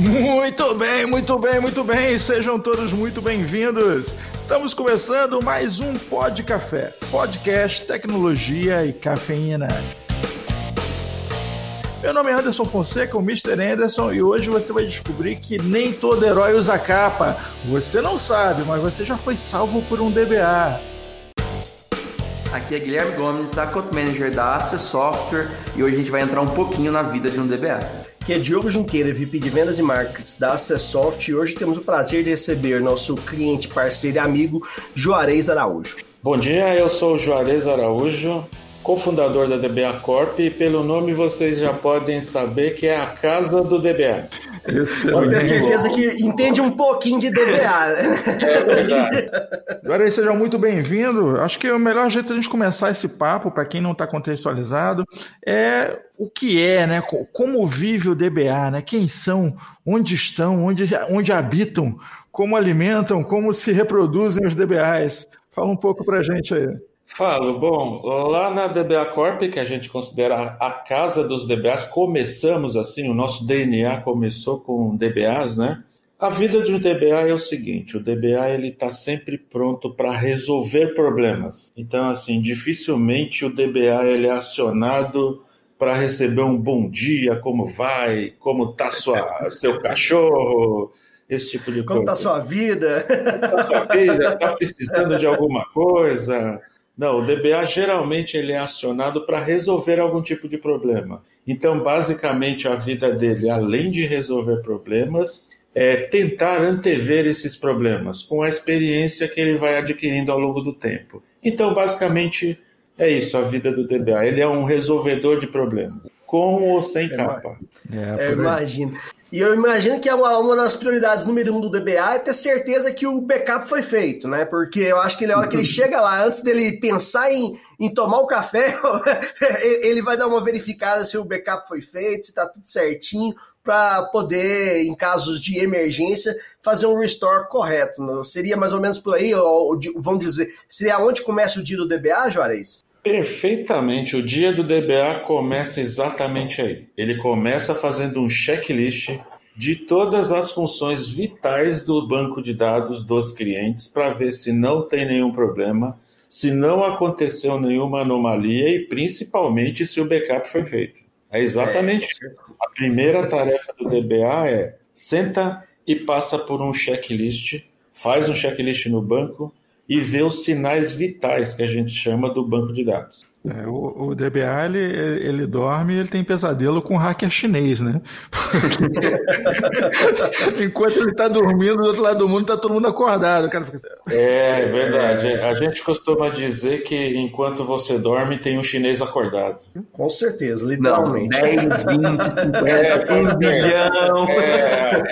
Muito bem, muito bem, muito bem. Sejam todos muito bem-vindos. Estamos começando mais um Pod Café, podcast, tecnologia e cafeína. Meu nome é Anderson Fonseca, o Mr. Anderson, e hoje você vai descobrir que nem todo herói usa capa. Você não sabe, mas você já foi salvo por um DBA. Aqui é Guilherme Gomes, Account Manager da Access Software, e hoje a gente vai entrar um pouquinho na vida de um DBA. Aqui é Diogo Junqueira, VP de Vendas e Marketing da Acessoft e hoje temos o prazer de receber nosso cliente, parceiro e amigo Juarez Araújo. Bom dia, eu sou o Juarez Araújo, cofundador da DBA Corp e pelo nome vocês já podem saber que é a casa do DBA. Pode ter certeza que entende um pouquinho de DBA. Né? É verdade. Agora aí, seja muito bem-vindo. Acho que o melhor jeito de a gente começar esse papo, para quem não está contextualizado, é o que é, né? Como vive o DBA, né? Quem são, onde estão, onde, onde habitam, como alimentam, como se reproduzem os DBAs. Fala um pouco para a gente aí. Falo, bom, lá na DBA Corp, que a gente considera a casa dos DBAs, começamos assim, o nosso DNA começou com DBAs, né? A vida de um DBA é o seguinte, o DBA ele está sempre pronto para resolver problemas. Então, assim, dificilmente o DBA ele é acionado para receber um bom dia, como vai, como tá sua, seu cachorro, esse tipo de como coisa. Como tá sua vida? Como tá sua vida? Tá precisando de alguma coisa? Não, o DBA geralmente ele é acionado para resolver algum tipo de problema. Então, basicamente, a vida dele, além de resolver problemas, é tentar antever esses problemas com a experiência que ele vai adquirindo ao longo do tempo. Então, basicamente, é isso a vida do DBA. Ele é um resolvedor de problemas, com ou sem é, capa. É, eu imagino. E eu imagino que é uma, uma das prioridades número um do DBA é ter certeza que o backup foi feito, né? Porque eu acho que na hora que ele chega lá, antes dele pensar em, em tomar o café, ele vai dar uma verificada se o backup foi feito, se está tudo certinho, para poder, em casos de emergência, fazer um restore correto. Seria mais ou menos por aí, ou, vamos dizer, seria onde começa o dia do DBA, Juarez? Perfeitamente. O dia do DBA começa exatamente aí. Ele começa fazendo um checklist de todas as funções vitais do banco de dados dos clientes para ver se não tem nenhum problema, se não aconteceu nenhuma anomalia e principalmente se o backup foi feito. É exatamente é. isso. A primeira tarefa do DBA é senta e passa por um checklist, faz um checklist no banco, e ver os sinais vitais que a gente chama do banco de dados. É, o, o, DBA ele, ele dorme e ele tem pesadelo com hacker chinês, né? Enquanto ele está dormindo do outro lado do mundo, está todo mundo acordado. O cara fica assim, é, é verdade. A gente costuma dizer que enquanto você dorme, tem um chinês acordado. Com certeza, literalmente. Não, 10, 20, 50, é, 1 bilhão. É,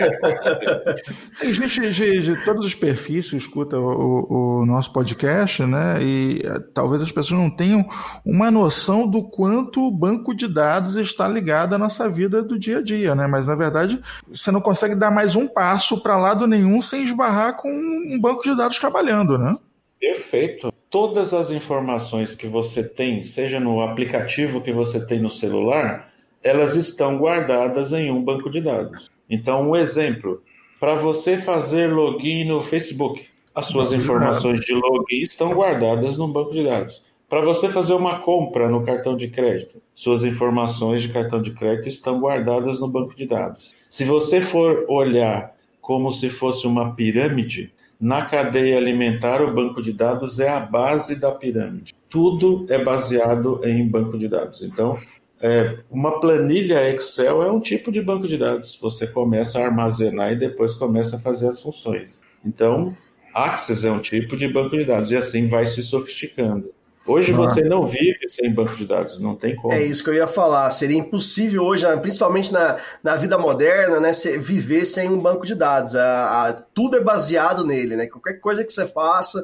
tem gente de, de, todos os perfis que escuta o, o nosso podcast, né? E eh, talvez as pessoas não tenham uma noção do quanto o banco de dados está ligado à nossa vida do dia a dia, né? Mas na verdade você não consegue dar mais um passo para lado nenhum sem esbarrar com um banco de dados trabalhando, né? Perfeito. Todas as informações que você tem, seja no aplicativo que você tem no celular, elas estão guardadas em um banco de dados. Então, um exemplo, para você fazer login no Facebook, as suas informações de login estão guardadas no banco de dados. Para você fazer uma compra no cartão de crédito, suas informações de cartão de crédito estão guardadas no banco de dados. Se você for olhar como se fosse uma pirâmide, na cadeia alimentar, o banco de dados é a base da pirâmide. Tudo é baseado em banco de dados. Então, é, uma planilha Excel é um tipo de banco de dados. Você começa a armazenar e depois começa a fazer as funções. Então, Access é um tipo de banco de dados e assim vai se sofisticando. Hoje você não vive sem banco de dados, não tem como. É isso que eu ia falar. Seria impossível hoje, principalmente na, na vida moderna, né, viver sem um banco de dados. A, a, tudo é baseado nele, né? Qualquer coisa que você faça,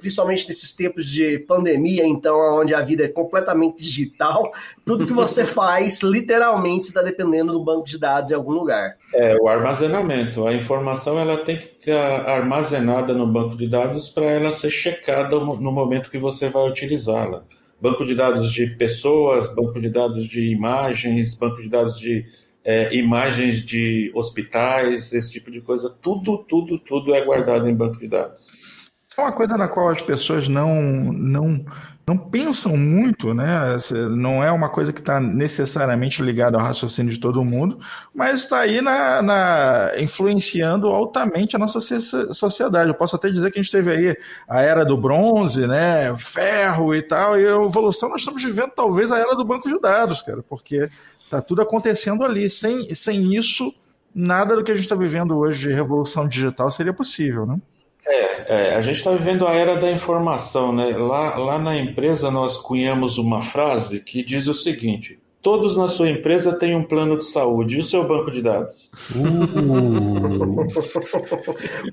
principalmente nesses tempos de pandemia, então, onde a vida é completamente digital, tudo que você faz, literalmente, está dependendo do banco de dados em algum lugar. É, o armazenamento. A informação ela tem que ficar armazenada no banco de dados para ela ser checada no momento que você vai utilizá-la. Banco de dados de pessoas, banco de dados de imagens, banco de dados de é, imagens de hospitais, esse tipo de coisa. Tudo, tudo, tudo é guardado em banco de dados. É uma coisa na qual as pessoas não, não, não pensam muito, né? Não é uma coisa que está necessariamente ligada ao raciocínio de todo mundo, mas está aí na, na, influenciando altamente a nossa sociedade. Eu posso até dizer que a gente teve aí a era do bronze, né? Ferro e tal, e a evolução nós estamos vivendo talvez a era do banco de dados, cara, porque está tudo acontecendo ali. Sem, sem isso, nada do que a gente está vivendo hoje de revolução digital seria possível, né? É, é, a gente está vivendo a era da informação, né? Lá, lá na empresa nós cunhamos uma frase que diz o seguinte: todos na sua empresa têm um plano de saúde e o seu banco de dados. Uh.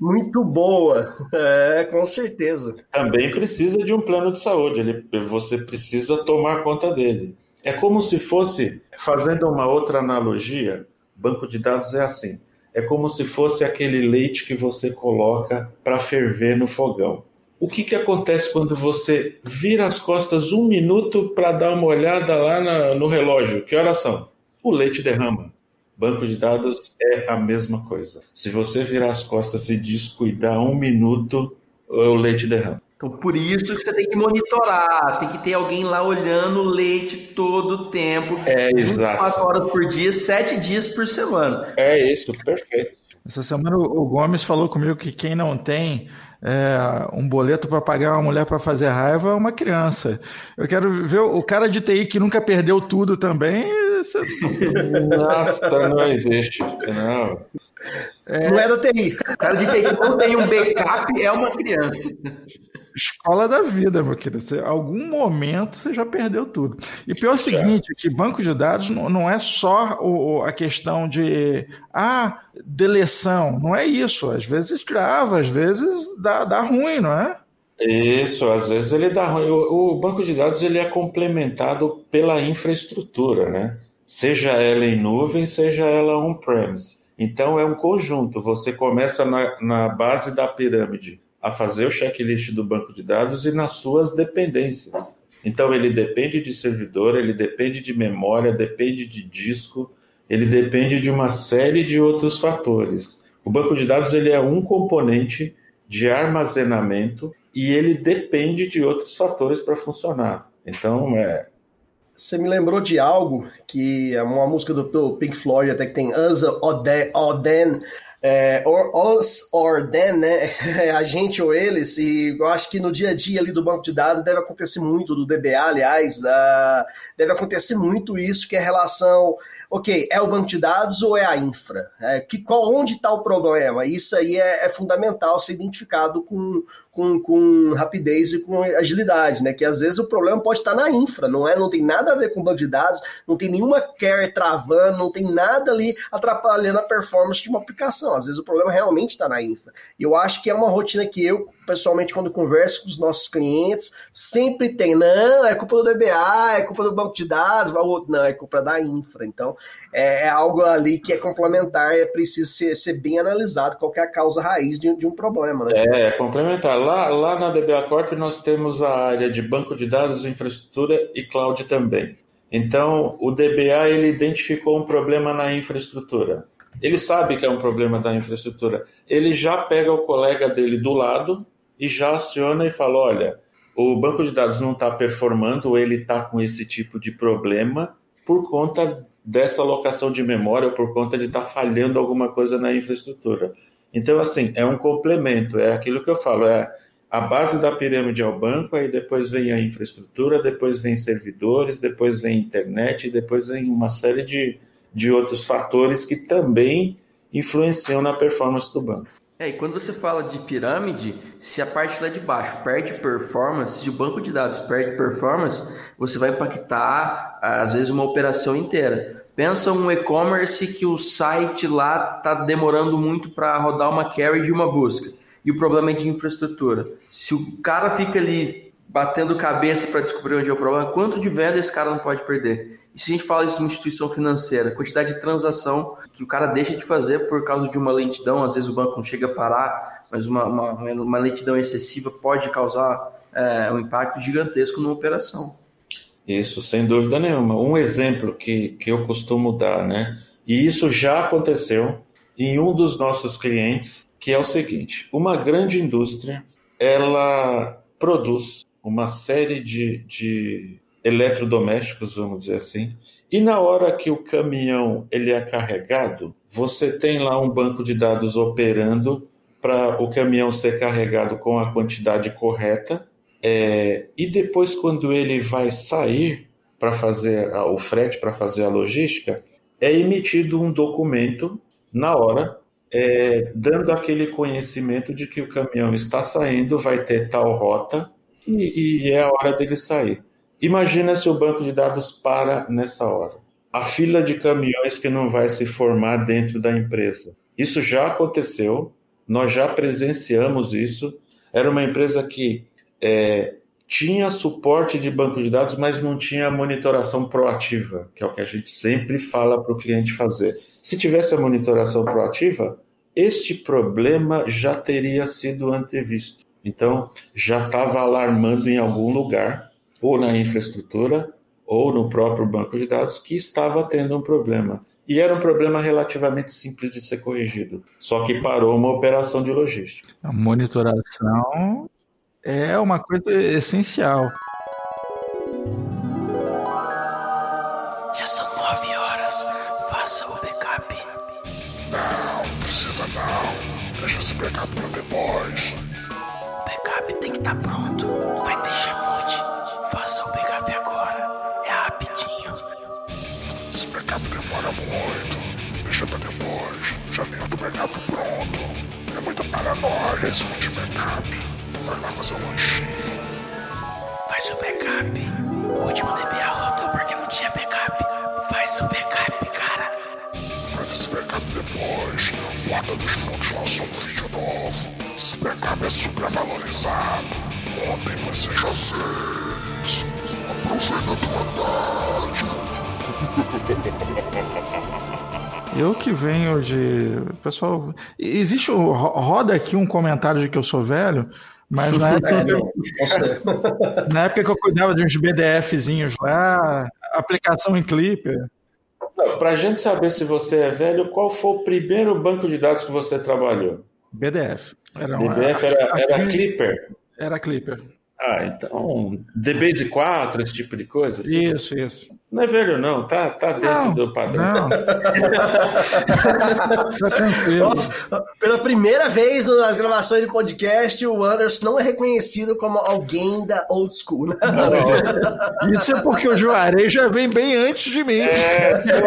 Muito boa, é, com certeza. Também precisa de um plano de saúde, ele, você precisa tomar conta dele. É como se fosse, fazendo uma outra analogia, banco de dados é assim é como se fosse aquele leite que você coloca para ferver no fogão. O que, que acontece quando você vira as costas um minuto para dar uma olhada lá na, no relógio? Que horas são? O leite derrama. Banco de dados é a mesma coisa. Se você virar as costas e descuidar um minuto, o leite derrama. Então, por isso que você tem que monitorar, tem que ter alguém lá olhando o leite todo o tempo. É, 24 exato. horas por dia, 7 dias por semana. É isso, perfeito. Essa semana o Gomes falou comigo que quem não tem é, um boleto para pagar uma mulher para fazer raiva é uma criança. Eu quero ver o cara de TI que nunca perdeu tudo também. Você... Nossa, não existe. Não. É... Não é da TI. O cara de TI que não tem um backup é uma criança. Escola da vida, meu querido. Você, algum momento você já perdeu tudo. E pior é o seguinte, que banco de dados não, não é só o, a questão de ah, deleção. Não é isso. Às vezes grava, às vezes dá, dá ruim, não é? Isso, às vezes ele dá ruim. O, o banco de dados ele é complementado pela infraestrutura, né? Seja ela em nuvem, seja ela on-premise. Então é um conjunto. Você começa na, na base da pirâmide a fazer o checklist do banco de dados e nas suas dependências. Então, ele depende de servidor, ele depende de memória, depende de disco, ele depende de uma série de outros fatores. O banco de dados ele é um componente de armazenamento e ele depende de outros fatores para funcionar. Então, é, você me lembrou de algo que é uma música do, Pink Floyd, até que tem Us or Then, é, or, us or them, né? É a gente ou eles, e eu acho que no dia a dia ali do banco de dados deve acontecer muito, do DBA, aliás, uh, deve acontecer muito isso, que é relação ok, é o banco de dados ou é a infra? É, que, qual, onde está o problema? Isso aí é, é, fundamental ser identificado com, com, com rapidez e com agilidade, né? Que às vezes o problema pode estar na infra, não é? Não tem nada a ver com banco de dados, não tem nenhuma care travando, não tem nada ali atrapalhando a performance de uma aplicação. Às vezes o problema realmente está na infra. E eu acho que é uma rotina que eu, pessoalmente, quando converso com os nossos clientes, sempre tem, não, é culpa do DBA, é culpa do banco de dados, não, é culpa da infra. Então, é, é algo ali que é complementar, é preciso ser, ser bem analisado qual é a causa raiz de, de um problema. Né? É, complementar. Lá, lá na DBA Corp nós temos a área de banco de dados, infraestrutura e cloud também. Então, o DBA ele identificou um problema na infraestrutura. Ele sabe que é um problema da infraestrutura. Ele já pega o colega dele do lado e já aciona e fala: olha, o banco de dados não está performando, ou ele está com esse tipo de problema por conta dessa alocação de memória, ou por conta de estar tá falhando alguma coisa na infraestrutura. Então, assim, é um complemento, é aquilo que eu falo, é a base da pirâmide é o banco, aí depois vem a infraestrutura, depois vem servidores, depois vem internet, depois vem uma série de, de outros fatores que também influenciam na performance do banco. É, e quando você fala de pirâmide, se a parte lá de baixo perde performance, se o banco de dados perde performance, você vai impactar, às vezes, uma operação inteira. Pensa um e-commerce que o site lá está demorando muito para rodar uma query de uma busca. E o problema é de infraestrutura. Se o cara fica ali batendo cabeça para descobrir onde é o problema, quanto de venda esse cara não pode perder? E se a gente fala isso de uma instituição financeira, quantidade de transação que o cara deixa de fazer por causa de uma lentidão, às vezes o banco não chega a parar, mas uma, uma, uma lentidão excessiva pode causar é, um impacto gigantesco numa operação. Isso, sem dúvida nenhuma. Um exemplo que, que eu costumo dar, né? E isso já aconteceu em um dos nossos clientes, que é o seguinte: uma grande indústria ela produz uma série de, de eletrodomésticos, vamos dizer assim, e na hora que o caminhão ele é carregado, você tem lá um banco de dados operando para o caminhão ser carregado com a quantidade correta. É, e depois, quando ele vai sair para fazer a, o frete, para fazer a logística, é emitido um documento na hora, é, dando aquele conhecimento de que o caminhão está saindo, vai ter tal rota e, e é a hora dele sair. Imagina se o banco de dados para nessa hora. A fila de caminhões que não vai se formar dentro da empresa. Isso já aconteceu, nós já presenciamos isso. Era uma empresa que é, tinha suporte de banco de dados, mas não tinha monitoração proativa, que é o que a gente sempre fala para o cliente fazer. Se tivesse a monitoração proativa, este problema já teria sido antevisto. Então, já estava alarmando em algum lugar, ou na infraestrutura, ou no próprio banco de dados, que estava tendo um problema. E era um problema relativamente simples de ser corrigido. Só que parou uma operação de logística. A monitoração é uma coisa essencial. Já são nove horas. Faça o backup. Não, precisa não. Deixa esse backup pra paranoia esse último backup. Vai lá fazer um lanchinho. Faz o backup. O último DBA rodou porque não tinha backup. Faz o backup, cara. Faz esse backup depois. O Horta dos Fundos lançou um vídeo novo. Esse backup é super valorizado. Ontem você já fez. Aproveita a tua idade. Eu que venho de. Pessoal, existe. Roda aqui um comentário de que eu sou velho, mas na época, é, na época que eu cuidava de uns BDFzinhos lá, aplicação em Clipper. Para a gente saber se você é velho, qual foi o primeiro banco de dados que você trabalhou? BDF. Era uma, BDF era, era Clipper? Era Clipper. Ah, então, DBase 4, esse tipo de coisa? Assim? Isso, isso. Não é velho, não, tá, tá dentro não, do padrão. Não. tá tranquilo. Pela primeira vez nas gravações de podcast, o Anderson não é reconhecido como alguém da old school. Né? Não, isso é porque o Juarez já vem bem antes de mim. É, se eu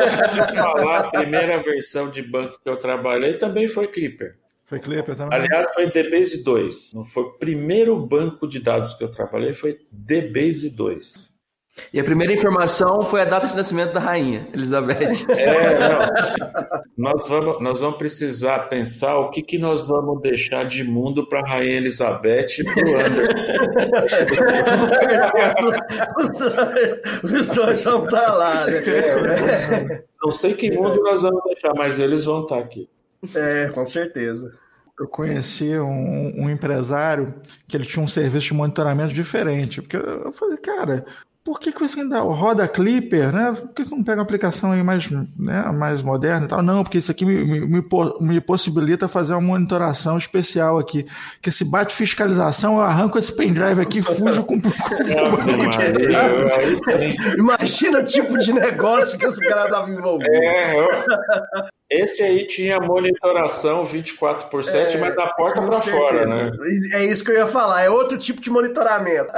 falar, a primeira versão de banco que eu trabalhei também foi Clipper. Foi Clipper também? Aliás, foi DBase 2. Não foi o primeiro banco de dados que eu trabalhei, foi DBase 2. E a primeira informação foi a data de nascimento da rainha, Elizabeth. É, não. Nós vamos, nós vamos precisar pensar o que, que nós vamos deixar de mundo para a rainha Elizabeth e para o Anderson. Os dois vão estar lá. Né? Não sei que mundo nós vamos deixar, mas eles vão estar tá aqui. É, com certeza. Eu conheci um, um, empresário que ele tinha um serviço de monitoramento diferente. Porque eu falei, cara, por que, que você ainda roda Clipper, né? Por que você não pega uma aplicação aí mais, né, mais moderna e tal? Não, porque isso aqui me, me, me possibilita fazer uma monitoração especial aqui. Que se bate fiscalização, eu arranco esse pendrive aqui e fujo com, com, com Imagina o tipo de negócio que esse cara estava envolvido. É, eu... Esse aí tinha monitoração 24 por 7, é, mas da porta para fora, né? É isso que eu ia falar, é outro tipo de monitoramento.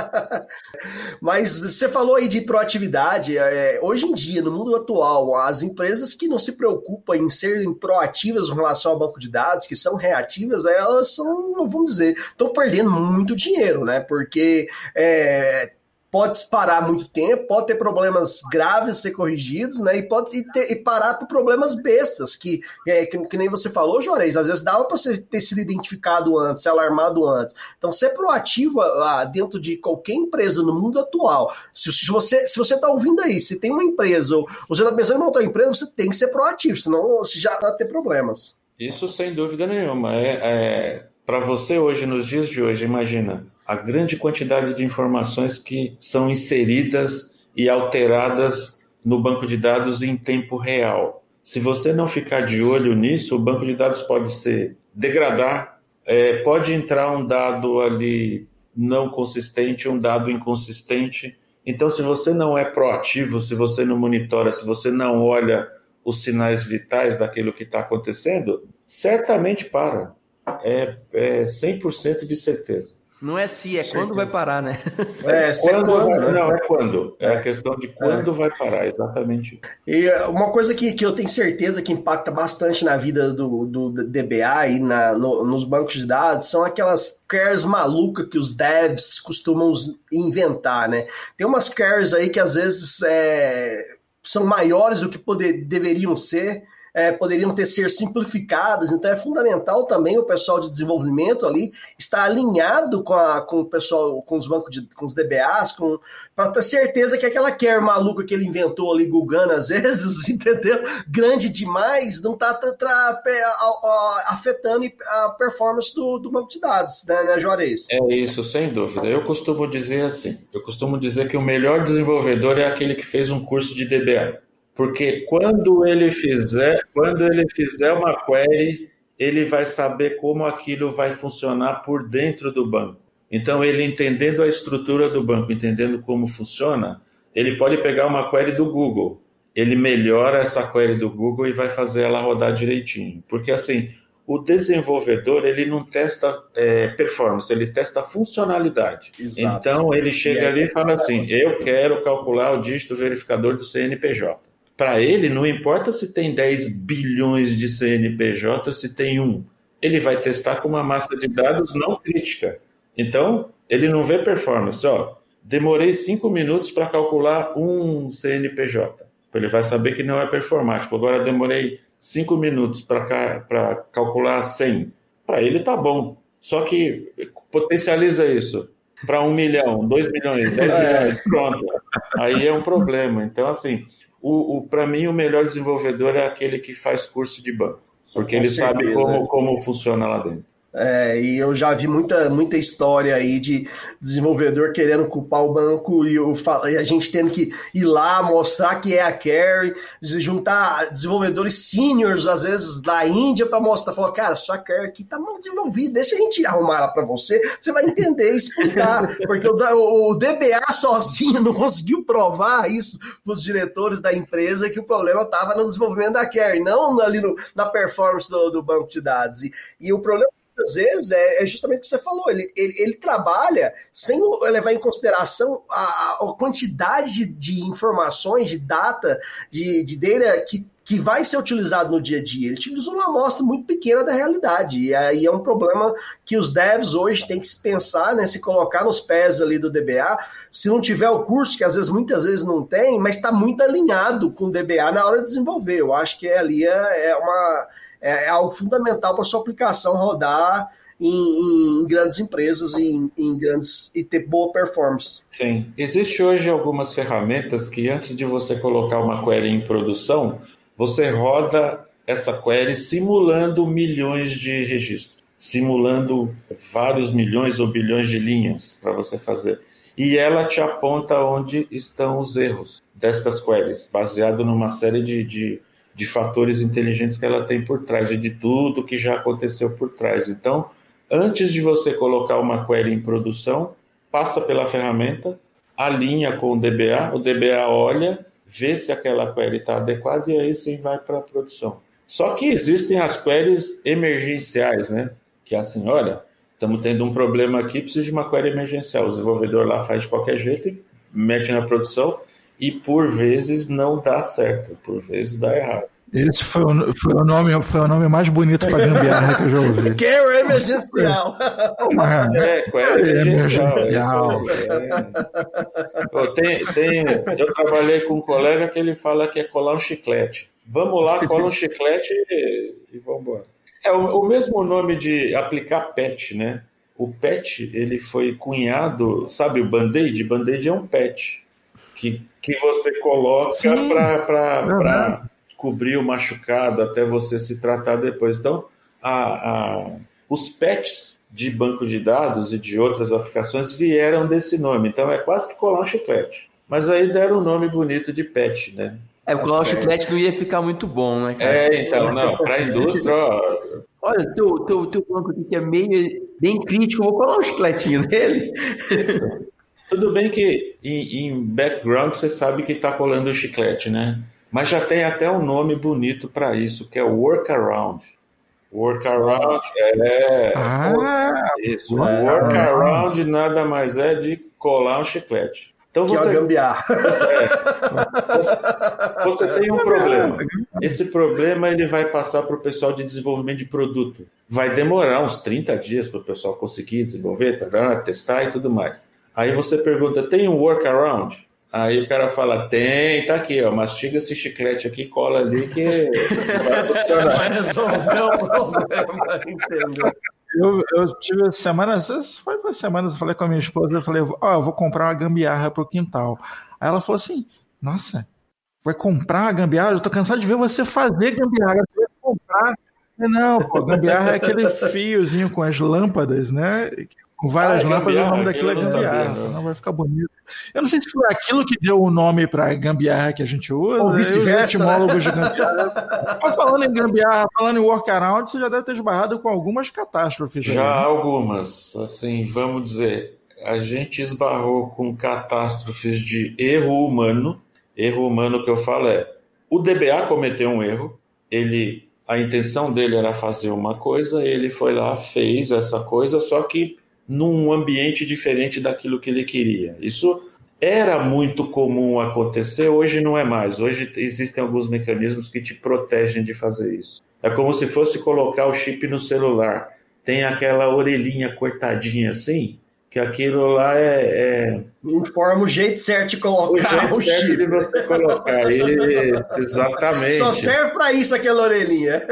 mas você falou aí de proatividade. É, hoje em dia, no mundo atual, as empresas que não se preocupam em serem proativas em relação ao banco de dados, que são reativas, elas são, vamos dizer, estão perdendo muito dinheiro, né? Porque é, pode parar muito tempo, pode ter problemas graves ser corrigidos, né? E pode e ter, e parar por problemas bestas, que, é, que, que nem você falou, Juarez, às vezes dava para você ter sido identificado antes, ser alarmado antes. Então, ser proativo lá dentro de qualquer empresa no mundo atual, se, se você se você está ouvindo aí, se tem uma empresa ou você está pensando em montar uma empresa, você tem que ser proativo, senão você já vai ter problemas. Isso sem dúvida nenhuma. É, é para você hoje, nos dias de hoje, imagina a grande quantidade de informações que são inseridas e alteradas no banco de dados em tempo real. Se você não ficar de olho nisso, o banco de dados pode ser degradar, é, pode entrar um dado ali não consistente, um dado inconsistente. Então, se você não é proativo, se você não monitora, se você não olha os sinais vitais daquilo que está acontecendo, certamente para. É, é 100% de certeza. Não é se, é quando vai parar, né? É, se é Quando quando, vai- né? Não, é quando. É a questão de quando vai parar, exatamente. E uma coisa que, que eu tenho certeza que impacta bastante na vida do, do DBA e na, no- nos bancos de dados são aquelas cares malucas que os devs costumam inventar, né? Tem umas cares aí que às vezes é, são maiores do que poder, deveriam ser, é, poderiam ter ser simplificadas, então é fundamental também o pessoal de desenvolvimento ali estar alinhado com, a, com o pessoal, com os bancos de, com os DBAs, para ter certeza que aquela care maluca que ele inventou ali, Gugana, às vezes, entendeu? Grande demais, não está afetando a performance do, do banco de dados, né, né Juarez? É isso, sem dúvida. Eu costumo dizer assim: eu costumo dizer que o melhor desenvolvedor é aquele que fez um curso de DBA. Porque quando ele fizer, quando ele fizer uma query, ele vai saber como aquilo vai funcionar por dentro do banco. Então, ele entendendo a estrutura do banco, entendendo como funciona, ele pode pegar uma query do Google. Ele melhora essa query do Google e vai fazer ela rodar direitinho. Porque assim, o desenvolvedor ele não testa é, performance, ele testa funcionalidade. Exato. Então ele chega aí- ali e fala assim: eu quero calcular o dígito verificador do CNPJ. Para ele, não importa se tem 10 bilhões de CNPJ, se tem um. Ele vai testar com uma massa de dados não crítica. Então, ele não vê performance. Ó, demorei cinco minutos para calcular um CNPJ. Ele vai saber que não é performático. Agora, demorei cinco minutos para calcular 100. Para ele, tá bom. Só que potencializa isso para um milhão, dois milhões, dez milhões, pronto. Aí é um problema. Então, assim, o, o, para mim, o melhor desenvolvedor é aquele que faz curso de banco. Porque Com ele sabe certeza. como, como funciona lá dentro. É, e eu já vi muita, muita história aí de desenvolvedor querendo culpar o banco e, o e a gente tendo que ir lá mostrar que é a carry, juntar desenvolvedores seniors, às vezes da Índia, para mostrar, falar, cara, sua carry aqui tá mal desenvolvida, deixa a gente arrumar ela para você, você vai entender e explicar, porque o, o- o DBA sozinho não conseguiu provar isso para os diretores da empresa que o problema estava no desenvolvimento da carry, não ali no- na performance do, do banco de dados. E, e o problema muitas vezes é, é justamente o que você falou. Ele, ele, ele trabalha sem levar em consideração a, a quantidade de, de informações, de data, de, de data que, que vai ser utilizado no dia a dia. Ele utiliza uma amostra muito pequena da realidade. E aí é um problema que os devs hoje têm que se pensar, né, se colocar nos pés ali do DBA. Se não tiver o curso, que às vezes muitas vezes não tem, mas está muito alinhado com o DBA na hora de desenvolver. Eu acho que ali é, é uma é, é algo fundamental para sua aplicação rodar em, em grandes empresas em, em grandes e ter boa performance. Sim. Existe hoje algumas ferramentas que antes de você colocar uma query em produção, você roda essa query simulando milhões de registros, simulando vários milhões ou bilhões de linhas para você fazer. E ela te aponta onde estão os erros destas queries, baseado numa série de, de, de fatores inteligentes que ela tem por trás e de tudo que já aconteceu por trás. Então, antes de você colocar uma query em produção, passa pela ferramenta, alinha com o DBA, o DBA olha, vê se aquela query está adequada e aí sim vai para a produção. Só que existem as queries emergenciais, né? Que é assim, olha, estamos tendo um problema aqui, precisa de uma query emergencial. O desenvolvedor lá faz de qualquer jeito e mete na produção e por vezes não dá certo, por vezes dá errado. Esse foi o, foi o, nome, foi o nome mais bonito para gambiarra que eu já ouvi. Care emergencial. Uma- É, É, emergencial. é é. Tem, eu trabalhei com um colega que ele fala que é colar um chiclete. Vamos lá, cola um chiclete e, e vamos embora. É o, o mesmo nome de aplicar patch, né? O patch, ele foi cunhado, sabe o band-aid? Band-aid é um patch que, que você coloca para cobrir o machucado até você se tratar depois. Então, a, a- os patches de banco de dados e de outras aplicações vieram desse nome. Então, é quase que colar um chiclete. Mas aí deram o nome bonito de patch, né? É, porque Tá o certo. chiclete não ia ficar muito bom, né, cara? É, então, não, para a indústria, ó, Olha, teu, teu, teu banco aqui que é meio bem crítico, vou colar um chicletinho nele. Tudo bem que em, em background você sabe que está colando o chiclete, né? Mas já tem até um nome bonito para isso, que é workaround. Workaround é. Ah, Isso, workaround nada mais é de colar um chiclete. Então Que é uma você, gambiarra. você tem um problema. Esse problema ele vai passar para o pessoal de desenvolvimento de produto. Vai demorar uns 30 dias para o pessoal conseguir desenvolver, tarará, testar e tudo mais. Aí você pergunta, tem um workaround? Aí o cara fala, tem, tá aqui, ó, mastiga esse chiclete aqui, cola ali que vai funcionar. Vai resolver o problema, entendeu? eu, eu tive semanas, faz umas semanas, eu falei com a minha esposa, eu falei, ó, eu vou comprar uma gambiarra pro quintal. Aí ela falou assim, nossa, vai comprar a gambiarra? Eu tô cansado de ver você fazer gambiarra, você vai comprar. Não, pô, gambiarra é aquele fiozinho com as lâmpadas, né? Com várias Ah, é lâmpadas, o nome daquilo é gambiarra. sabia, não. Não vai ficar bonito. Eu não sei se foi aquilo que deu o nome para gambiarra que a gente usa. Ou os vice-versa, né? etimólogos de gambiarra. Mas falando em gambiarra, falando em workaround, você já deve ter esbarrado com algumas catástrofes. aí, Já né? algumas, assim, vamos dizer, a gente esbarrou com catástrofes de erro humano. Erro humano que eu falo é, o DBA cometeu um erro, ele, a intenção dele era fazer uma coisa, ele foi lá, fez essa coisa, só que num ambiente diferente daquilo que ele queria. Isso era muito comum acontecer, hoje não é mais. Hoje existem alguns mecanismos que te protegem de fazer isso. É como se fosse colocar o chip no celular. Tem aquela orelhinha cortadinha assim, que aquilo lá é, é Informa o jeito certo de o colocar jeito o certo chip. de você colocar. Isso, exatamente. Só serve pra isso aquela orelhinha.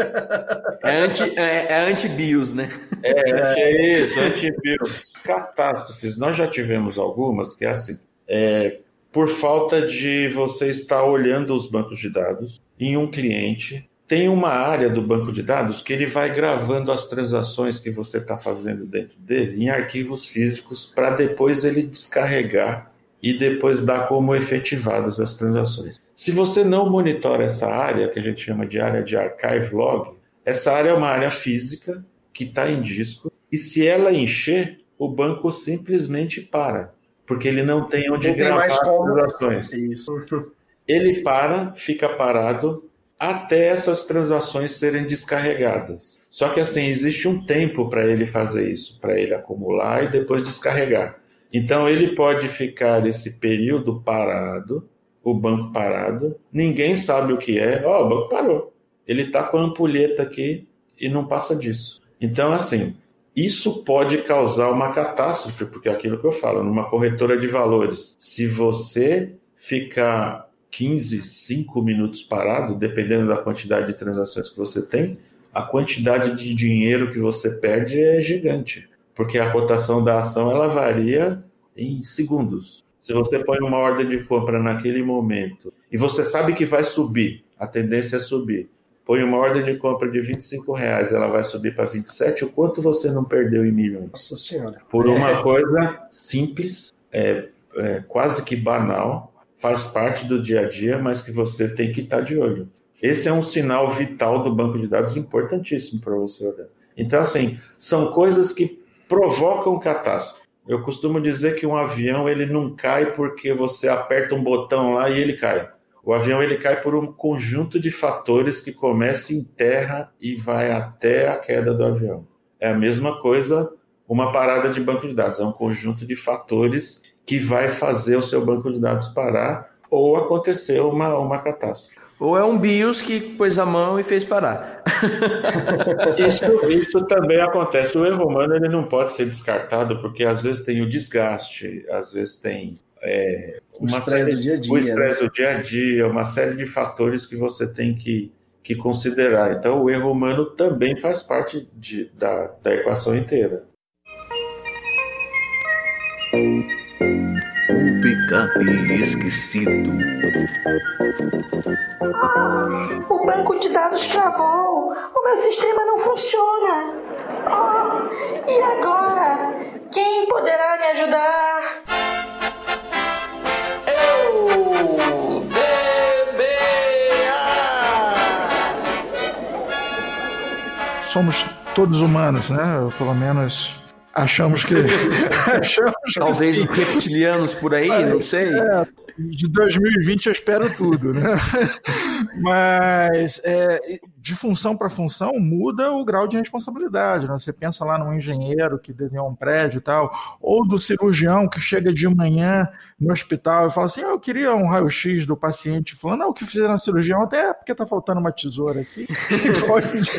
É anti, é, é anti-bios, né? É, é isso, antivírus. Catástrofes, nós já tivemos algumas que é assim, é, por falta de você estar olhando os bancos de dados em um cliente, tem uma área do banco de dados que ele vai gravando as transações que você está fazendo dentro dele em arquivos físicos para depois ele descarregar e depois dar como efetivadas as transações. Se você não monitora essa área, que a gente chama de área de archive log, essa área é uma área física que está em disco, e se ela encher, o banco simplesmente para, porque ele não tem onde Não tem gravar mais as transações. Isso. Ele para, fica parado, até essas transações serem descarregadas. Só que assim, existe um tempo para ele fazer isso, para ele acumular e depois descarregar. Então ele pode ficar esse período parado, o banco parado, ninguém sabe o que é, ó, o banco parou. Ele está com a ampulheta aqui e não passa disso. Então, assim, isso pode causar uma catástrofe, porque é aquilo que eu falo, numa corretora de valores, se você ficar 15, 5 minutos parado, dependendo da quantidade de transações que você tem, a quantidade de dinheiro que você perde é gigante, porque a cotação da ação ela varia em segundos. Se você põe uma ordem de compra naquele momento e você sabe que vai subir, a tendência é subir. Põe uma ordem de compra de 25 reais, ela vai subir para 27, o quanto você não perdeu em milhões? Nossa senhora. Por uma coisa simples, é, é quase que banal, faz parte do dia a dia, mas que você tem que estar de olho. Esse é um sinal vital do banco de dados importantíssimo para você olhar. Então, assim, são coisas que provocam catástrofe. Eu costumo dizer que um avião ele não cai porque você aperta um botão lá e ele cai. O avião ele cai por um conjunto de fatores que começa em terra e vai até a queda do avião. É a mesma coisa uma parada de banco de dados, é um conjunto de fatores que vai fazer o seu banco de dados parar ou acontecer uma, uma catástrofe. Ou é um BIOS que pôs a mão e fez parar. Isso, isso também acontece. O erro humano ele não pode ser descartado porque às vezes tem o desgaste, às vezes tem é, O estresse do dia a dia, o estresse do dia a dia, uma série de fatores que você tem que, que considerar. Então, o erro humano também faz parte de, da, da equação inteira. Um picape esquecido. O banco de dados travou. O meu sistema não funciona. Oh, e agora? Quem poderá me ajudar? Eu, DBA! Somos todos humanos, né? Pelo menos achamos que. achamos Talvez que os reptilianos por aí, não sei. É, de 2020 eu espero tudo, né? Mas é, de função para função muda o grau de responsabilidade. Né? Você pensa lá num engenheiro que desenhou um prédio e tal, ou do cirurgião que chega de manhã no hospital e fala assim: eu queria um raio-x do paciente, falando, não, o que fizeram na cirurgião, até porque tá faltando uma tesoura aqui. pode,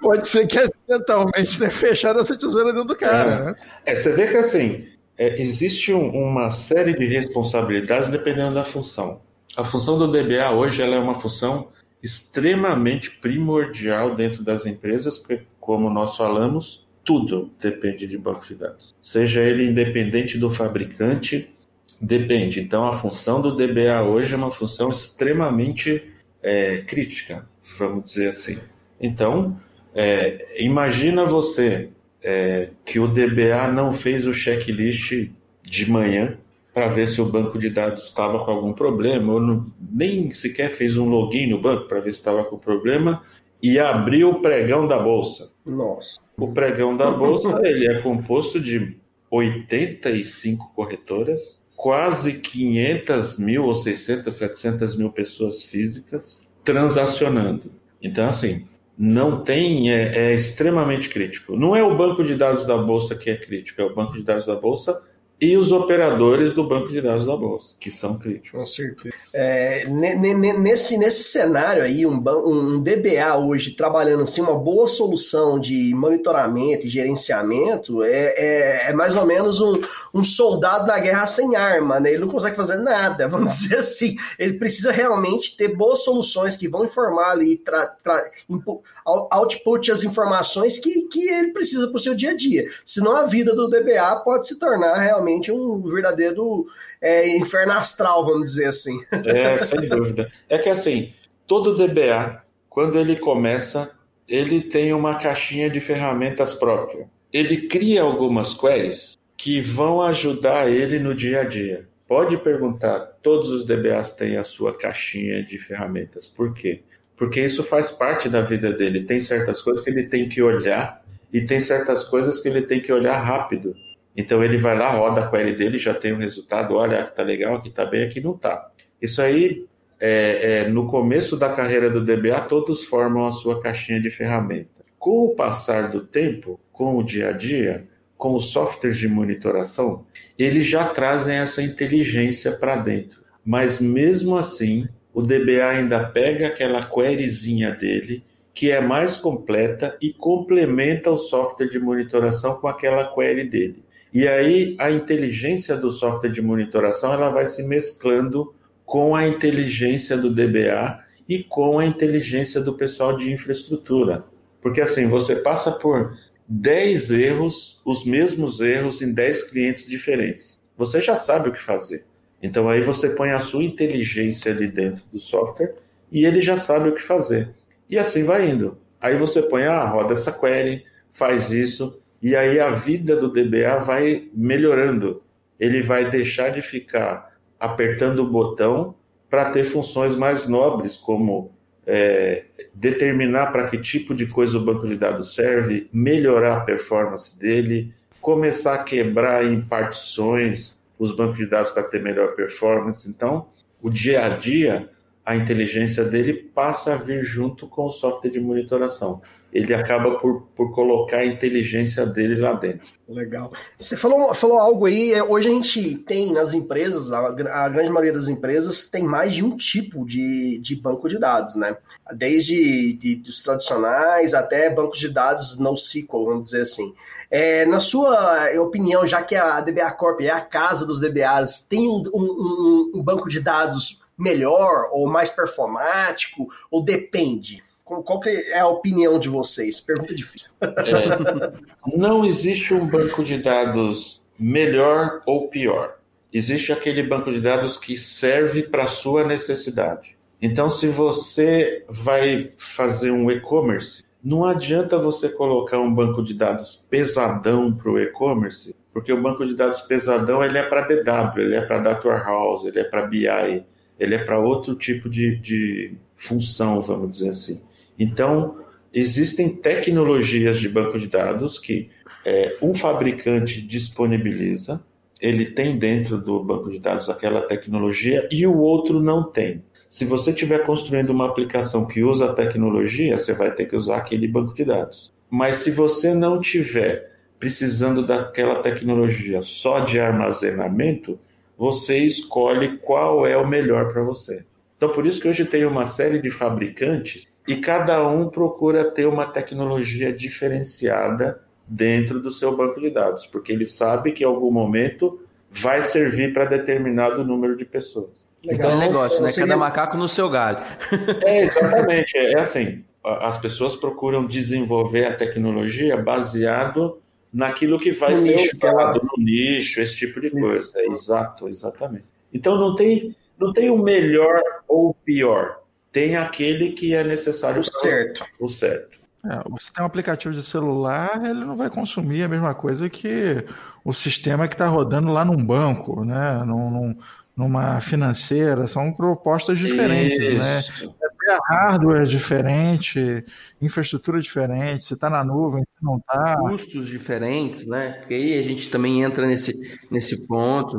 pode ser que acidentalmente tenha fechado essa tesoura dentro do cara. É. Né? É, você vê que assim, é, existe um- uma série de responsabilidades dependendo da função. A função do DBA hoje ela é uma função extremamente primordial dentro das empresas, porque, como nós falamos, tudo depende de banco de dados. Seja ele independente do fabricante, depende. Então, a função do DBA hoje é uma função extremamente é, crítica, vamos dizer assim. Então, é, imagina você é, que o DBA não fez o checklist de manhã para ver se o banco de dados estava com algum problema, ou não- nem sequer fez um login no banco para ver se estava com problema, e abriu o pregão da bolsa. Nossa. O pregão da bolsa ele é composto de 85 corretoras, quase 500 mil ou 600, 700 mil pessoas físicas transacionando. Então, assim, não tem, é, é extremamente crítico. Não é o banco de dados da bolsa que é crítico, é o banco de dados da bolsa e os operadores do banco de dados da bolsa, que são críticos. Com certeza. É, ne- ne- ne- nesse, nesse cenário aí, um, um DBA hoje trabalhando assim, uma boa solução de monitoramento e gerenciamento é, é, é mais ou menos um, um soldado da guerra sem arma, né? Ele não consegue fazer nada, vamos dizer assim. Ele precisa realmente ter boas soluções que vão informar ali, tra, tra, output as informações que, que ele precisa para o seu dia a dia. Senão a vida do DBA pode se tornar realmente um verdadeiro é, inferno astral, vamos dizer assim. É, sem dúvida. É que assim, todo DBA, quando ele começa, ele tem uma caixinha de ferramentas própria. Ele cria algumas queries que vão ajudar ele no dia a dia. Pode perguntar, todos os DBAs têm a sua caixinha de ferramentas. Por quê? Porque isso faz parte da vida dele. Tem certas coisas que ele tem que olhar e tem certas coisas que ele tem que olhar rápido. Então ele vai lá, roda a query dele, já tem o resultado, olha, aqui tá legal, aqui tá bem, aqui não tá. Isso aí, é, é, no começo da carreira do DBA, todos formam a sua caixinha de ferramenta. Com o passar do tempo, com o dia a dia, com os softwares de monitoração, eles já trazem essa inteligência para dentro. Mas mesmo assim, o DBA ainda pega aquela queryzinha dele, que é mais completa, e complementa o software de monitoração com aquela query dele. E aí a inteligência do software de monitoração ela vai se mesclando com a inteligência do DBA e com a inteligência do pessoal de infraestrutura. Porque assim, você passa por 10 erros, os mesmos erros em 10 clientes diferentes. Você já sabe o que fazer. Então aí você põe a sua inteligência ali dentro do software e ele já sabe o que fazer. E assim vai indo. Aí você põe, ah, roda essa query, faz isso, e aí a vida do DBA vai melhorando. Ele vai deixar de ficar apertando o botão para ter funções mais nobres, como é, determinar para que tipo de coisa o banco de dados serve, melhorar a performance dele, começar a quebrar em partições os bancos de dados para ter melhor performance. Então, o dia a dia, a inteligência dele passa a vir junto com o software de monitoração ele acaba por, por colocar a inteligência dele lá dentro. Legal. Você falou, falou algo aí, é, hoje a gente tem nas empresas, a, a, grande maioria das empresas tem mais de um tipo de, de banco de dados, né? Desde de, dos tradicionais até bancos de dados NoSQL, vamos dizer assim. É, na sua opinião, já que a DBA Corp é a casa dos DBAs, tem um, um, um banco de dados melhor ou mais performático ou depende? Qual que é a opinião de vocês? Pergunta difícil. É, não existe um banco de dados melhor ou pior. Existe aquele banco de dados que serve para a sua necessidade. Então, se você vai fazer um e-commerce, não adianta você colocar um banco de dados pesadão para o e-commerce, porque o banco de dados pesadão ele é para DW, ele é para Data Warehouse, ele é para BI, ele é para outro tipo de, de função, vamos dizer assim. Então, existem tecnologias de banco de dados que é, um fabricante disponibiliza, ele tem dentro do banco de dados aquela tecnologia e o outro não tem. Se você estiver construindo uma aplicação que usa a tecnologia, você vai ter que usar aquele banco de dados. Mas se você não tiver precisando daquela tecnologia só de armazenamento, você escolhe qual é o melhor para você. Então, por isso que hoje tem uma série de fabricantes e cada um procura ter uma tecnologia diferenciada dentro do seu banco de dados, porque ele sabe que em algum momento vai servir para determinado número de pessoas. Então é um negócio, né? Cada macaco no seu galho. É, exatamente. É assim, as pessoas procuram desenvolver a tecnologia baseado naquilo que vai no ser nicho, usado, no nicho, esse tipo de coisa. É, exato, exatamente. Então não tem, não tem o melhor ou o pior. Tem aquele que é necessário. O certo. O certo. É, você tem um aplicativo de celular, ele não vai consumir a mesma coisa que o sistema que está rodando lá num banco, né? Num, num, numa financeira, são propostas diferentes, né? Isso. né? hardware diferente, infraestrutura diferente, você está na nuvem, você não está. Custos diferentes, né? Porque aí a gente também entra nesse, nesse ponto.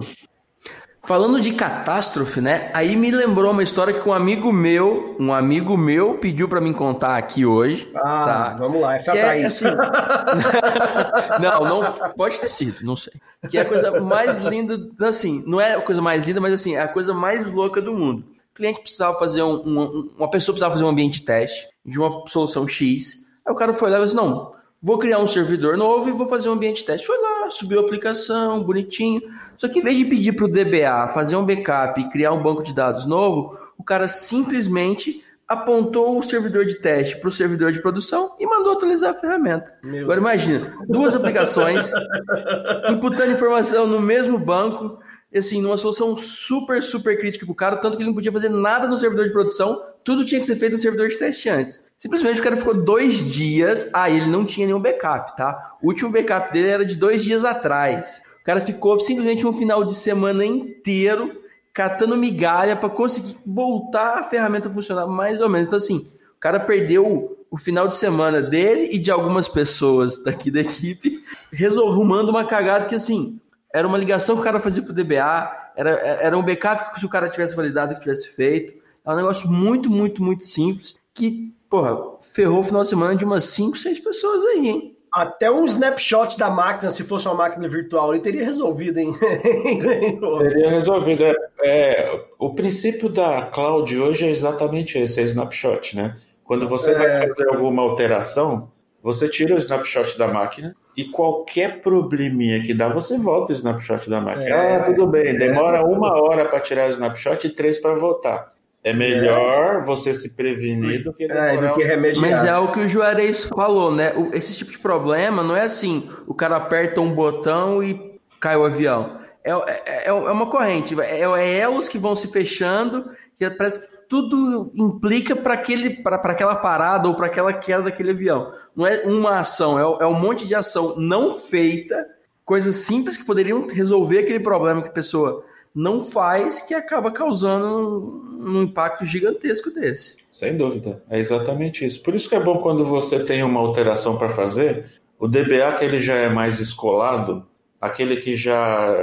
Falando de catástrofe, né? Aí me lembrou uma história que um amigo meu, um amigo meu pediu para mim contar aqui hoje. Ah, tá? vamos lá, é que é, assim... Não, não pode ter sido, não sei. Que é a coisa mais linda, assim, não é a coisa mais linda, mas assim, é a coisa mais louca do mundo. O cliente precisava fazer um, um uma pessoa precisava fazer um ambiente de teste de uma solução X. Aí o cara foi lá e disse: "Não, vou criar um servidor novo e vou fazer um ambiente de teste. Foi lá, subiu a aplicação, bonitinho. Só que em vez de pedir para o DBA fazer um backup e criar um banco de dados novo, o cara simplesmente apontou o servidor de teste para o servidor de produção e mandou atualizar a ferramenta. Meu Agora imagina, duas aplicações, imputando informação no mesmo banco, assim, numa solução super, super crítica para o cara, tanto que ele não podia fazer nada no servidor de produção, tudo tinha que ser feito no servidor de teste antes. Simplesmente o cara ficou dois dias, ah, ele não tinha nenhum backup, tá? O último backup dele era de dois dias atrás. O cara ficou simplesmente um final de semana inteiro catando migalha para conseguir voltar a ferramenta a funcionar mais ou menos. Então, assim, o cara perdeu o final de semana dele e de algumas pessoas daqui da equipe, resolvendo uma cagada que, assim, era uma ligação que o cara fazia pro DBA, era, era um backup que se o cara tivesse validado, que tivesse feito. É um negócio muito, muito, muito simples que, porra, ferrou o final de semana de umas 5, 6 pessoas aí, hein? Até um snapshot da máquina, se fosse uma máquina virtual, ele teria resolvido, hein? teria resolvido. É, é, o princípio da cloud hoje é exatamente esse, é snapshot, né? Quando você é... vai fazer alguma alteração, você tira o snapshot da máquina e qualquer probleminha que dá, você volta o snapshot da máquina. É, ah, tudo bem, demora uma hora para tirar o snapshot e três para voltar. É melhor é. você se prevenir do que, é, do que remediar. Mas é o que o Juarez falou, né? Esse tipo de problema não é assim, o cara aperta um botão e cai o avião. É, é, é uma corrente, é, é elos que vão se fechando, que parece que tudo implica para aquela parada ou para aquela queda daquele avião. Não é uma ação, é, é um monte de ação não feita, coisas simples que poderiam resolver aquele problema que a pessoa não faz que acaba causando um, impacto gigantesco desse. Sem dúvida, é exatamente isso. Por isso que é bom quando você tem uma alteração para fazer, o DBA que ele já é mais escolado, aquele que já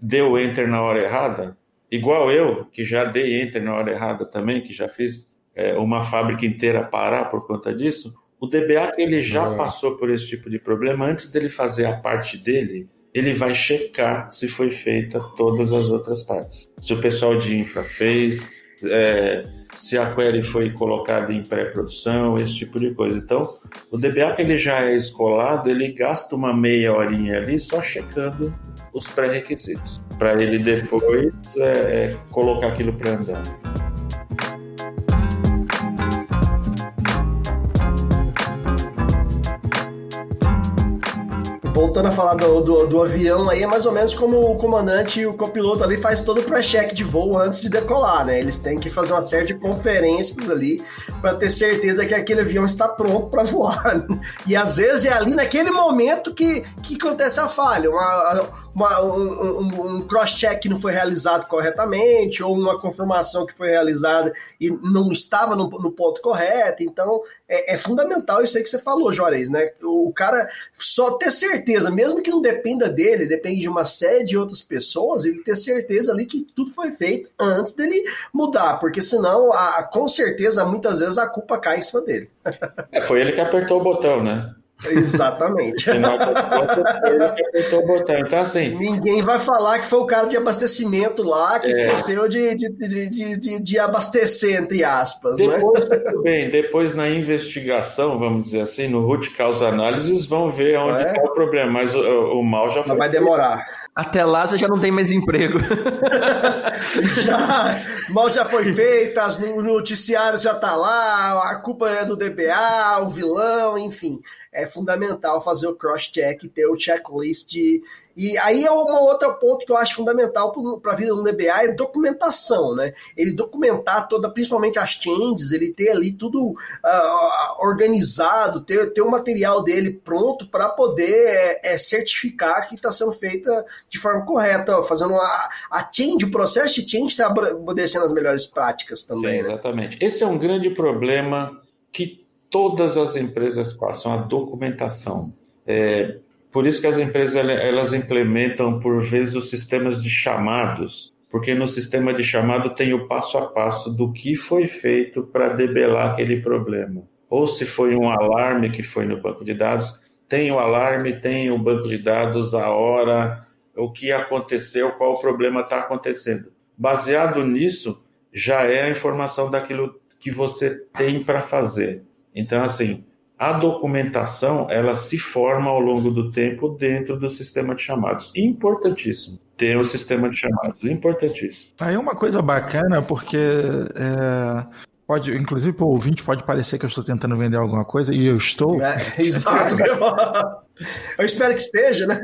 deu enter na hora errada, igual eu, que já dei enter na hora errada também, que já fiz é, uma fábrica inteira parar por conta disso, o DBA que ele já é. passou por esse tipo de problema, antes dele fazer a parte dele, ele vai checar se foi feita todas as outras partes. Se o pessoal de infra fez, é, se a query foi colocada em pré-produção, esse tipo de coisa. Então, o DBA que ele já é escolado, ele gasta uma meia horinha ali só checando os pré-requisitos, para ele depois é, é, colocar aquilo para andar. Voltando a falar do, do, do, avião aí, é mais ou menos como o comandante e o copiloto ali faz todo o pré-check de voo antes de decolar, né? Eles têm que fazer uma série de conferências ali para ter certeza que aquele avião está pronto para voar. E às vezes é ali naquele momento que, que acontece a falha. Uma, uma, um, um, cross-check que não foi realizado corretamente, ou uma confirmação que foi realizada e não estava no, no ponto correto. Então, é, é, fundamental isso aí que você falou, Juarez, né? O cara só ter certeza, mesmo que não dependa dele, depende de uma série de outras pessoas, ele ter certeza ali que tudo foi feito antes dele mudar, porque senão, a, com certeza, muitas vezes a culpa cai em cima dele. É, foi ele que apertou o botão, né? Exatamente. Então, assim. Ninguém vai falar que foi o cara de abastecimento lá que é. esqueceu de, de, de, de, de, abastecer, entre aspas. Né? Depois, né? bem, depois na investigação, vamos dizer assim, no root cause analysis, vão ver onde está é? o problema, mas o, o mal já foi. Mas vai demorar. Até lá você já não tem mais emprego. já, mal já foi feita, o noticiário já tá lá, a culpa é do DBA, o vilão, enfim é fundamental fazer o cross-check, ter o checklist. E aí é um outro ponto que eu acho fundamental para a vida do DBA é documentação, né? Ele documentar toda, principalmente as changes, ele ter ali tudo uh, organizado, ter, ter o material dele pronto para poder é, é, certificar que está sendo feita de forma correta, fazendo a, a change, o processo de change está obedecendo as melhores práticas também. Sim, né? exatamente. Esse é um grande problema que todas as empresas passam a documentação. É, por isso que as empresas elas implementam por vezes os sistemas de chamados, porque no sistema de chamado tem o passo a passo do que foi feito para debelar aquele problema. Ou se foi um alarme que foi no banco de dados, tem o alarme, tem o banco de dados, a hora, o que aconteceu, qual o problema está acontecendo. Baseado nisso, já é a informação daquilo que você tem para fazer. Então, assim, a documentação ela se forma ao longo do tempo dentro do sistema de chamados. Importantíssimo. Ter o um sistema de chamados. Importantíssimo. Aí uma coisa bacana, porque é, Pode, inclusive, o ouvinte pode parecer que eu estou tentando vender alguma coisa, e eu estou. É, exato. eu espero que esteja, né?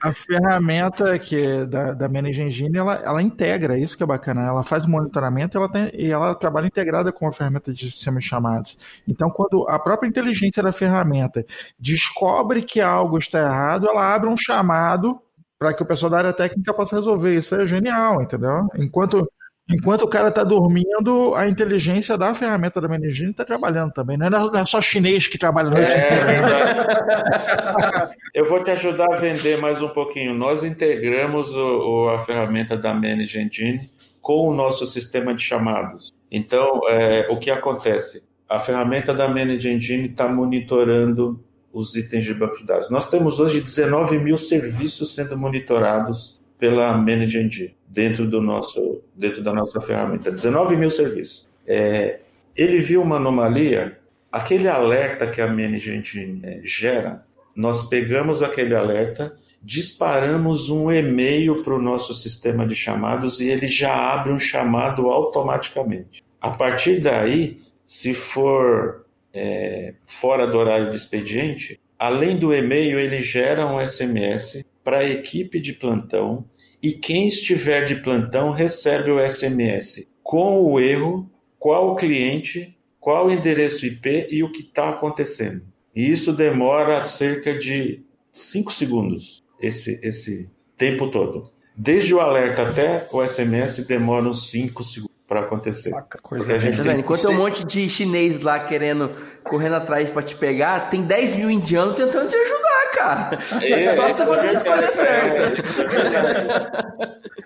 A ferramenta que é da, da Manage Engine, ela, ela integra, isso que é bacana. Ela faz o monitoramento ela tem, e ela trabalha integrada com a ferramenta de sistemas chamados. Então, quando a própria inteligência da ferramenta descobre que algo está errado, ela abre um chamado para que o pessoal da área técnica possa resolver. Isso é genial, entendeu? Enquanto Enquanto o cara está dormindo, a inteligência da ferramenta da Menegine está trabalhando também. Não é, não é, só chinês que trabalha no noite é, Eu vou te ajudar a vender mais um pouquinho. Nós integramos o, o, a ferramenta da Manage Engine com o nosso sistema de chamados. Então, é, o que acontece? A ferramenta da Manage Engine está monitorando os itens de banco de dados. Nós temos hoje 19 mil serviços sendo monitorados pela Manage Engine dentro do nosso dentro da nossa ferramenta. 19 mil serviços. É, ele viu uma anomalia. Aquele alerta que a Manage Engine é, gera nós pegamos aquele alerta disparamos um e-mail para o nosso sistema de chamados e ele já abre um chamado automaticamente. A partir daí se for é, fora do horário de expediente além do e-mail ele gera um SMS para a equipe de plantão e quem estiver de plantão recebe o SMS com o erro, qual o cliente, qual o endereço IP e o que está acontecendo. E isso demora cerca de 5 segundos, esse, esse tempo todo. Desde o alerta até o SMS demora uns 5 segundos para acontecer. Coisa a gente tá vendo? Enquanto tem um monte de chinês lá querendo, correndo atrás para te pegar, tem 10 mil indianos tentando te ajudar, cara. É, Só você fazer a escolha certa.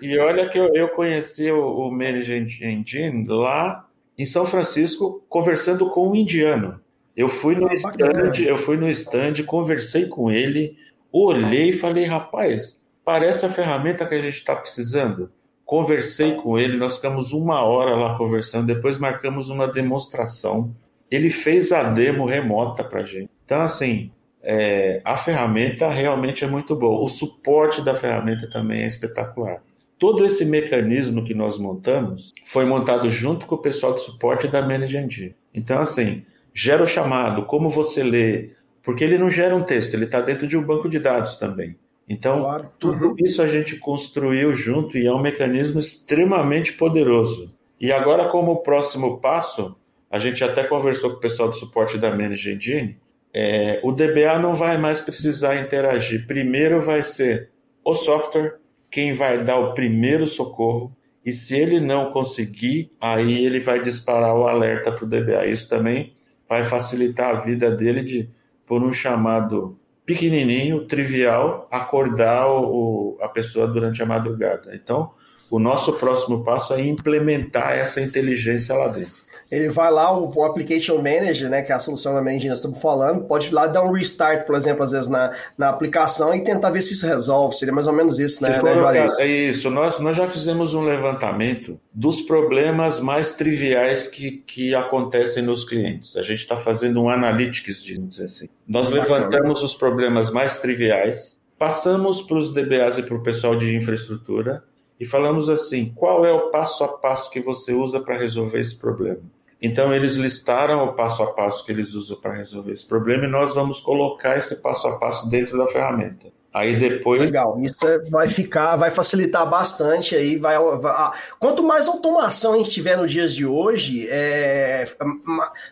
e olha que eu, eu conheci o, o Management Engine lá em São Francisco, conversando com um indiano. Eu fui no ah, stand, eu fui no stand, conversei com ele, olhei e falei, rapaz, parece a ferramenta que a gente está precisando. Conversei com ele, nós ficamos uma hora lá conversando, depois marcamos uma demonstração. Ele fez a demo remota para gente. Então, assim, é, a ferramenta realmente é muito boa. O suporte da ferramenta também é espetacular. Todo esse mecanismo que nós montamos foi montado junto com o pessoal de suporte da Manage Engine. Então, assim, gera o chamado, como você lê, porque ele não gera um texto, ele está dentro de um banco de dados também. Então, claro. tudo uhum. isso a gente construiu junto e é um mecanismo extremamente poderoso. E agora, como próximo passo, a gente até conversou com o pessoal do suporte da Manage Engine, é, o DBA não vai mais precisar interagir. Primeiro vai ser o software quem vai dar o primeiro socorro, e se ele não conseguir, aí ele vai disparar o alerta para o DBA. Isso também vai facilitar a vida dele de, por um chamado pequenininho, trivial, acordar o, a pessoa durante a madrugada. Então, o nosso próximo passo é implementar essa inteligência lá dentro. Ele vai lá, o, o Application Manager, né, que é a solução da que nós estamos falando, pode ir lá dar um restart, por exemplo, às vezes na, na aplicação e tentar ver se isso resolve. Seria mais ou menos isso, né, né É isso. Nós, nós já fizemos um levantamento dos problemas mais triviais que, que acontecem nos clientes. A gente está fazendo um analytics, de dizer assim. Nós levantamos os problemas mais triviais, passamos para os DBAs e para o pessoal de infraestrutura e falamos assim: qual é o passo a passo que você usa para resolver esse problema? Então, eles listaram o passo a passo que eles usam para resolver esse problema e nós vamos colocar esse passo a passo dentro da ferramenta. Aí depois. Legal, isso é, vai ficar, vai facilitar bastante aí. Vai, vai, quanto mais automação a gente tiver nos dias de hoje, é,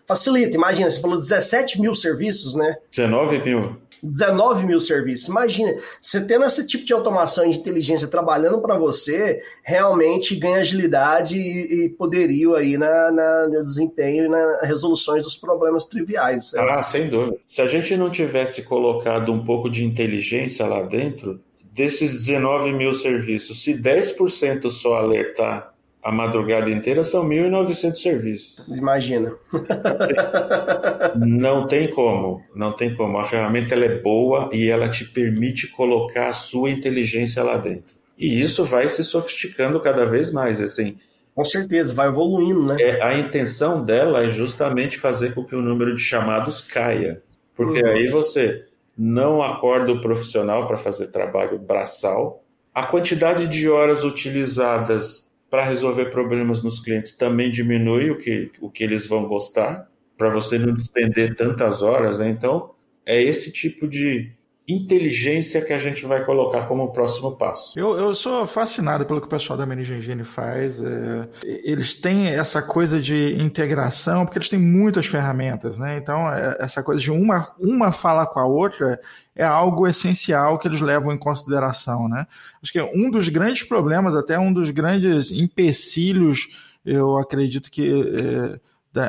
facilita. Imagina, você falou 17 mil serviços, né? 19 mil. 19 mil serviços. Imagina, você tendo esse tipo de automação de inteligência trabalhando para você, realmente ganha agilidade e, e poderio aí na, na, no desempenho e nas resoluções dos problemas triviais. Ah, sem dúvida. Se a gente não tivesse colocado um pouco de inteligência lá dentro, desses 19 mil serviços, se 10% só alertar a madrugada inteira são 1.900 serviços. Imagina. não tem como, não tem como. A ferramenta ela é boa e ela te permite colocar a sua inteligência lá dentro. E isso vai se sofisticando cada vez mais, assim. Com certeza, vai evoluindo, né? É, a intenção dela é justamente fazer com que o número de chamados caia. Porque uhum. aí você não acorda o profissional para fazer trabalho braçal. A quantidade de horas utilizadas para resolver problemas nos clientes também diminui o que, o que eles vão gostar, para você não despender tantas horas. Né? Então, é esse tipo de, inteligência que a gente vai colocar como próximo passo. Eu, eu sou fascinado pelo que o pessoal da Managing Engine faz. É, eles têm essa coisa de integração, porque eles têm muitas ferramentas, né? Então, é, essa coisa de uma, uma fala com a outra é algo essencial que eles levam em consideração, né? Acho que um dos grandes problemas, até um dos grandes empecilhos, eu acredito que é,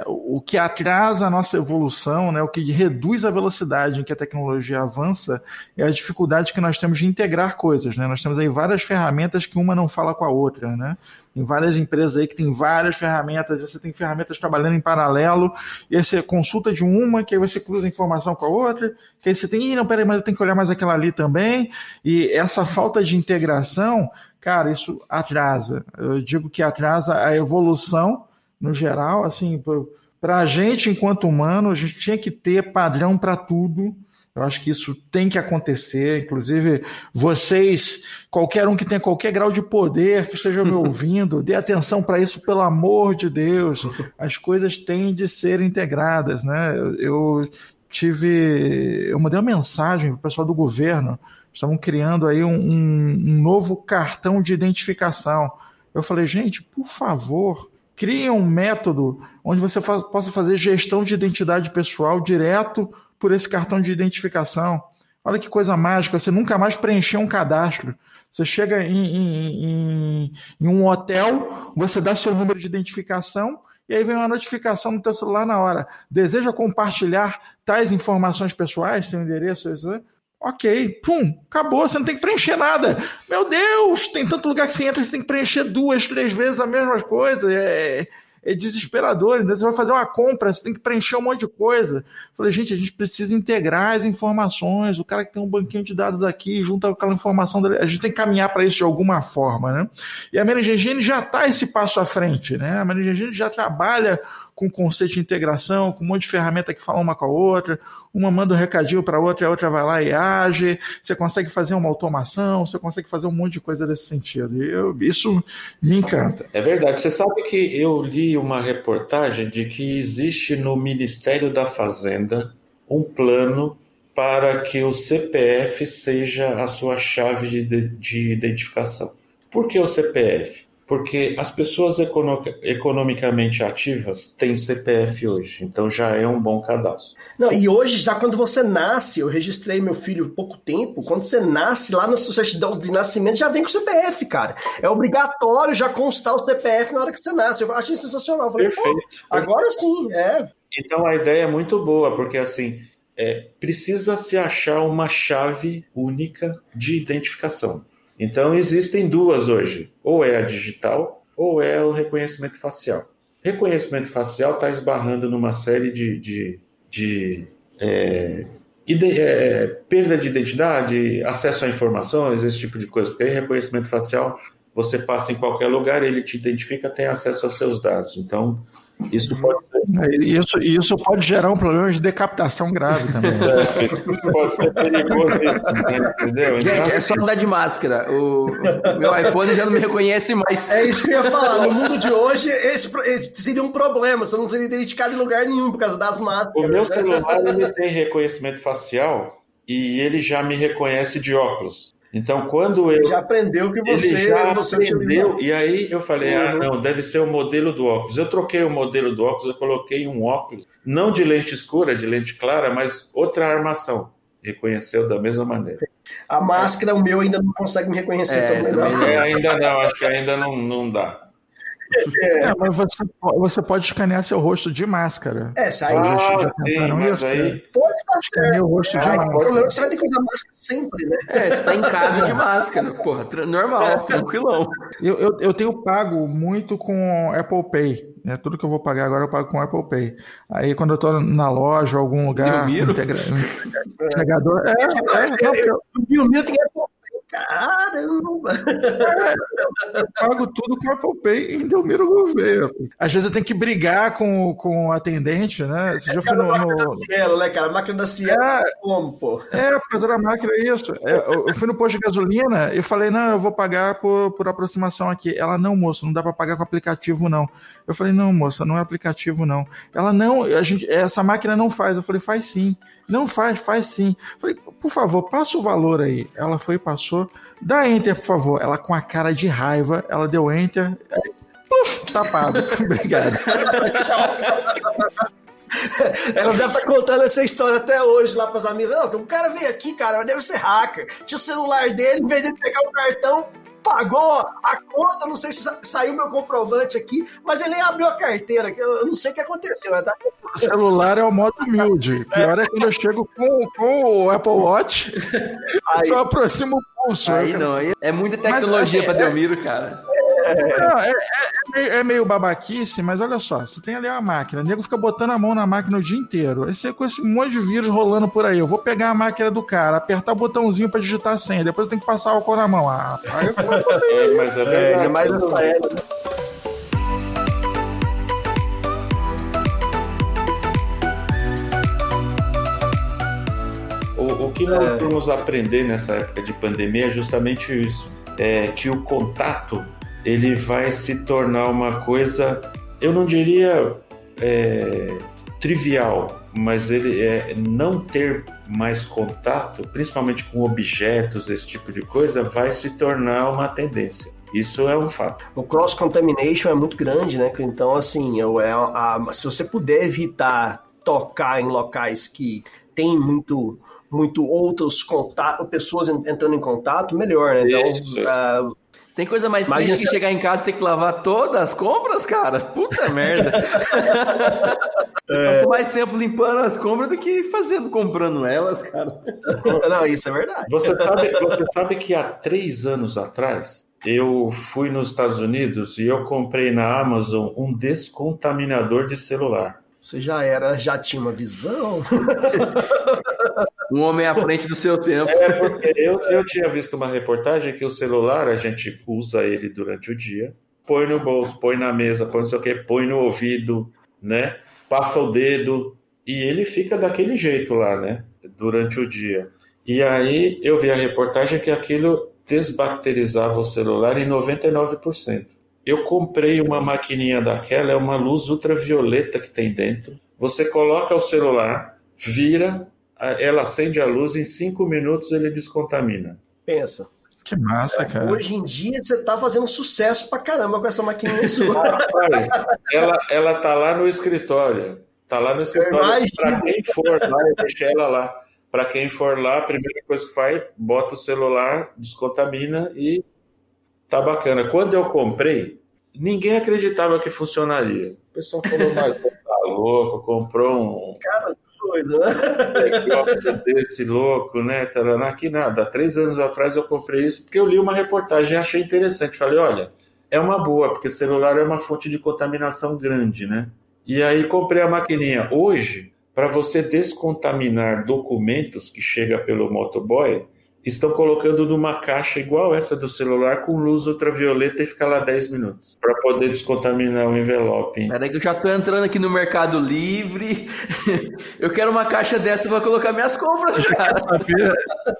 o que atrasa a nossa evolução, né, o que reduz a velocidade em que a tecnologia avança, é a dificuldade que nós temos de integrar coisas. Né? Nós temos aí várias ferramentas que uma não fala com a outra. Né? Tem várias empresas aí que tem várias ferramentas, você tem ferramentas trabalhando em paralelo, e aí você consulta de uma, que aí você cruza a informação com a outra, que aí você tem, não, peraí, mas eu tenho que olhar mais aquela ali também. E essa falta de integração, cara, isso atrasa. Eu digo que atrasa a evolução no geral, assim, para a gente, enquanto humano, a gente tinha que ter padrão para tudo. Eu acho que isso tem que acontecer. Inclusive, vocês, qualquer um que tenha qualquer grau de poder, que esteja me ouvindo, dê atenção para isso, pelo amor de Deus. As coisas têm de ser integradas. Né? Eu tive. Eu mandei uma mensagem para o pessoal do governo. Estavam criando aí um, um novo cartão de identificação. Eu falei, gente, por favor, Crie um método onde você fa possa fazer gestão de identidade pessoal direto por esse cartão de identificação. Olha que coisa mágica, você nunca mais preencher um cadastro. Você chega em, em, em, em um hotel, você dá seu número de identificação e aí vem uma notificação no teu celular na hora. Deseja compartilhar tais informações pessoais, seu endereço, isso, Ok, pum, acabou, você não tem que preencher nada. Meu Deus, tem tanto lugar que você entra, você tem que preencher duas, três vezes a mesma coisa. É, é desesperador. Então você vai fazer uma compra, você tem que preencher um monte de coisa. Falei, gente, a gente precisa integrar as informações. O cara que tem um banquinho de dados aqui, junta aquela informação, a gente tem que caminhar para isso de alguma forma, né? E a Managing já está esse passo à frente, né? A Managing já trabalha com conceito de integração, com um monte de ferramenta que fala uma com a outra, uma manda um recadinho para a outra, a outra vai lá e age, você consegue fazer uma automação, você consegue fazer um monte de coisa desse sentido. Eu, isso me encanta. É verdade. Você sabe que eu li uma reportagem de que existe no Ministério da Fazenda um plano para que o CPF seja a sua chave de, de identificação. Por que o CPF? Porque as pessoas econo economicamente ativas têm CPF hoje, então já é um bom cadastro. Não, e hoje, já quando você nasce, eu registrei meu filho há pouco tempo, quando você nasce lá na sua certidão de nascimento, já vem com o CPF, cara. É obrigatório já constar o CPF na hora que você nasce. Eu achei sensacional. Eu falei, Perfeito. agora sim, é. Então a ideia é muito boa, porque assim, é, precisa se achar uma chave única de identificação. Então existem duas hoje, ou é a digital ou é o reconhecimento facial. Reconhecimento facial está esbarrando numa série de, de, de é, ide, é, perda de identidade, acesso a informações, esse tipo de coisa. Porque reconhecimento facial você passa em qualquer lugar, ele te identifica, tem acesso aos seus dados. Então isso pode ser. Isso, isso pode gerar um problema de decapitação grave também. É, isso pode ser perigoso, entendeu? Gente, Então, é só andar de máscara. O o meu iPhone já não me reconhece mais. É isso que eu ia falar. No mundo de hoje, esse, esse seria um problema. Você não seria identificado em lugar nenhum por causa das máscaras. O meu celular ele tem reconhecimento facial e ele já me reconhece de óculos. Então, quando eu Já aprendeu que você, ele já você aprendeu, e aí eu falei, ah, Uhum. não, deve ser o modelo do óculos. Eu troquei o modelo do óculos, eu coloquei um óculos, não de lente escura, de lente clara, mas outra armação. Reconheceu da mesma maneira. A máscara, o meu ainda não consegue me reconhecer É, também. não. É, ainda não, acho que ainda não, não dá. É, mas você, você pode escanear seu rosto de máscara. É, sai. já- já Ah, sim, tentaram mas isso, aí... Pode. Escaneia o rosto de Aí, o máscara. problema é que você vai ter que usar máscara sempre, né? É, você tá em casa de máscara. Porra, normal, tranquilão. Eu, eu, eu tenho pago muito com Apple Pay. Né? Tudo que eu vou pagar agora eu pago com Apple Pay. Aí quando eu tô na loja, algum lugar, integra... entregador. É, é, não, eu O Biomil tem Apple Pay. Caramba! pago tudo com Apple Pay em Delmiro Gouveia. Às vezes eu tenho que brigar com, com o atendente, né? Você já foi no. máquina da no... Cielo, né, cara? A máquina da Cielo, É, como, pô? É, por causa da máquina, é isso. É, eu, eu fui no posto de gasolina e falei, não, eu vou pagar por, por aproximação aqui. Ela, não, moço, não dá para pagar com aplicativo, não. Eu falei, não, moça, não é aplicativo, não. Ela, não, a gente, essa máquina não faz. Eu falei, faz sim. Não faz, faz sim. Eu falei, por favor, passa o valor aí. Ela foi e passou. Dá enter, por favor. Ela com a cara de raiva, ela deu enter. Aí, puf, tapado. Obrigado. Ela deve estar contando essa história até hoje lá pras amigas. Não, um cara veio aqui, cara, deve ser hacker. Tinha o celular dele, em vez de pegar o cartão, pagou a conta, não sei se sa- saiu meu comprovante aqui, mas ele nem abriu a carteira, eu não sei o que aconteceu. né? Tá? O celular é o modo humilde. Pior é quando eu chego com, com o Apple Watch, Aí- só aproximo o pulso. Aí Eu- não, aí é muita tecnologia assim, pra Delmiro, cara. É, é- é meio, é meio babaquice, mas olha só, você tem ali uma máquina, o nego fica botando a mão na máquina o dia inteiro. Aí você com esse monte de vírus rolando por aí, eu vou pegar a máquina do cara, apertar o botãozinho pra digitar a senha, depois eu tenho que passar álcool na mão. Ah, aí eu- É, mas é É, verdade. mais nessa época. O, o que nós vamos aprender nessa época de pandemia é justamente isso. É que o contato ele vai se tornar uma coisa, eu não diria é, trivial, mas ele é não ter mais contato, principalmente com objetos, esse tipo de coisa, vai se tornar uma tendência. Isso é um fato. O cross contamination é muito grande, né? Então, assim, eu, é, a- se você puder evitar tocar em locais que tem muito, muito outros contatos, pessoas en- entrando em contato, melhor, né? Então, ah, Tem coisa mais Imagina triste que se- chegar em casa e ter que lavar todas as compras, cara? Puta merda. Eu passo mais tempo limpando as compras do que fazendo, comprando elas, cara. não, isso é verdade. Você sabe, você sabe que há três anos atrás eu fui nos Estados Unidos e eu comprei na Amazon um descontaminador de celular. Você já era, já tinha uma visão. Um homem à frente do seu tempo. É porque eu, eu tinha visto uma reportagem que o celular a gente usa ele durante o dia, põe no bolso, põe na mesa, põe não sei o que, põe no ouvido, né? Passa o dedo e ele fica daquele jeito lá, né? Durante o dia. E aí eu vi a reportagem que aquilo desbacterizava o celular em 99%. Eu comprei uma maquininha daquela, é uma luz ultravioleta que tem dentro. Você coloca o celular, vira, ela acende a luz, em cinco minutos ele descontamina. Pensa. Que massa, cara. Hoje em dia você tá fazendo sucesso pra caramba com essa maquininha sua. Rapaz, ela, ela tá lá no escritório. Tá lá no escritório. Para quem for lá, eu deixei ela lá. Para quem for lá, a primeira coisa que faz, bota o celular, descontamina e tá bacana. Quando eu comprei, ninguém acreditava que funcionaria. O pessoal falou, mas tá louco, comprou um Cara, doido, né? desse louco, né? Taraná, que nada. Há três anos atrás eu comprei isso porque eu li uma reportagem e achei interessante. Falei, olha, é uma boa, porque celular é uma fonte de contaminação grande, né? E aí comprei a maquininha. Hoje, para você descontaminar documentos que chega pelo motoboy, estão colocando numa caixa igual essa do celular com luz ultravioleta e fica lá 10 minutos para poder descontaminar o envelope. Peraí que eu já tô entrando aqui no Mercado Livre. Eu quero uma caixa dessa pra colocar minhas compras, Você cara. quer saber,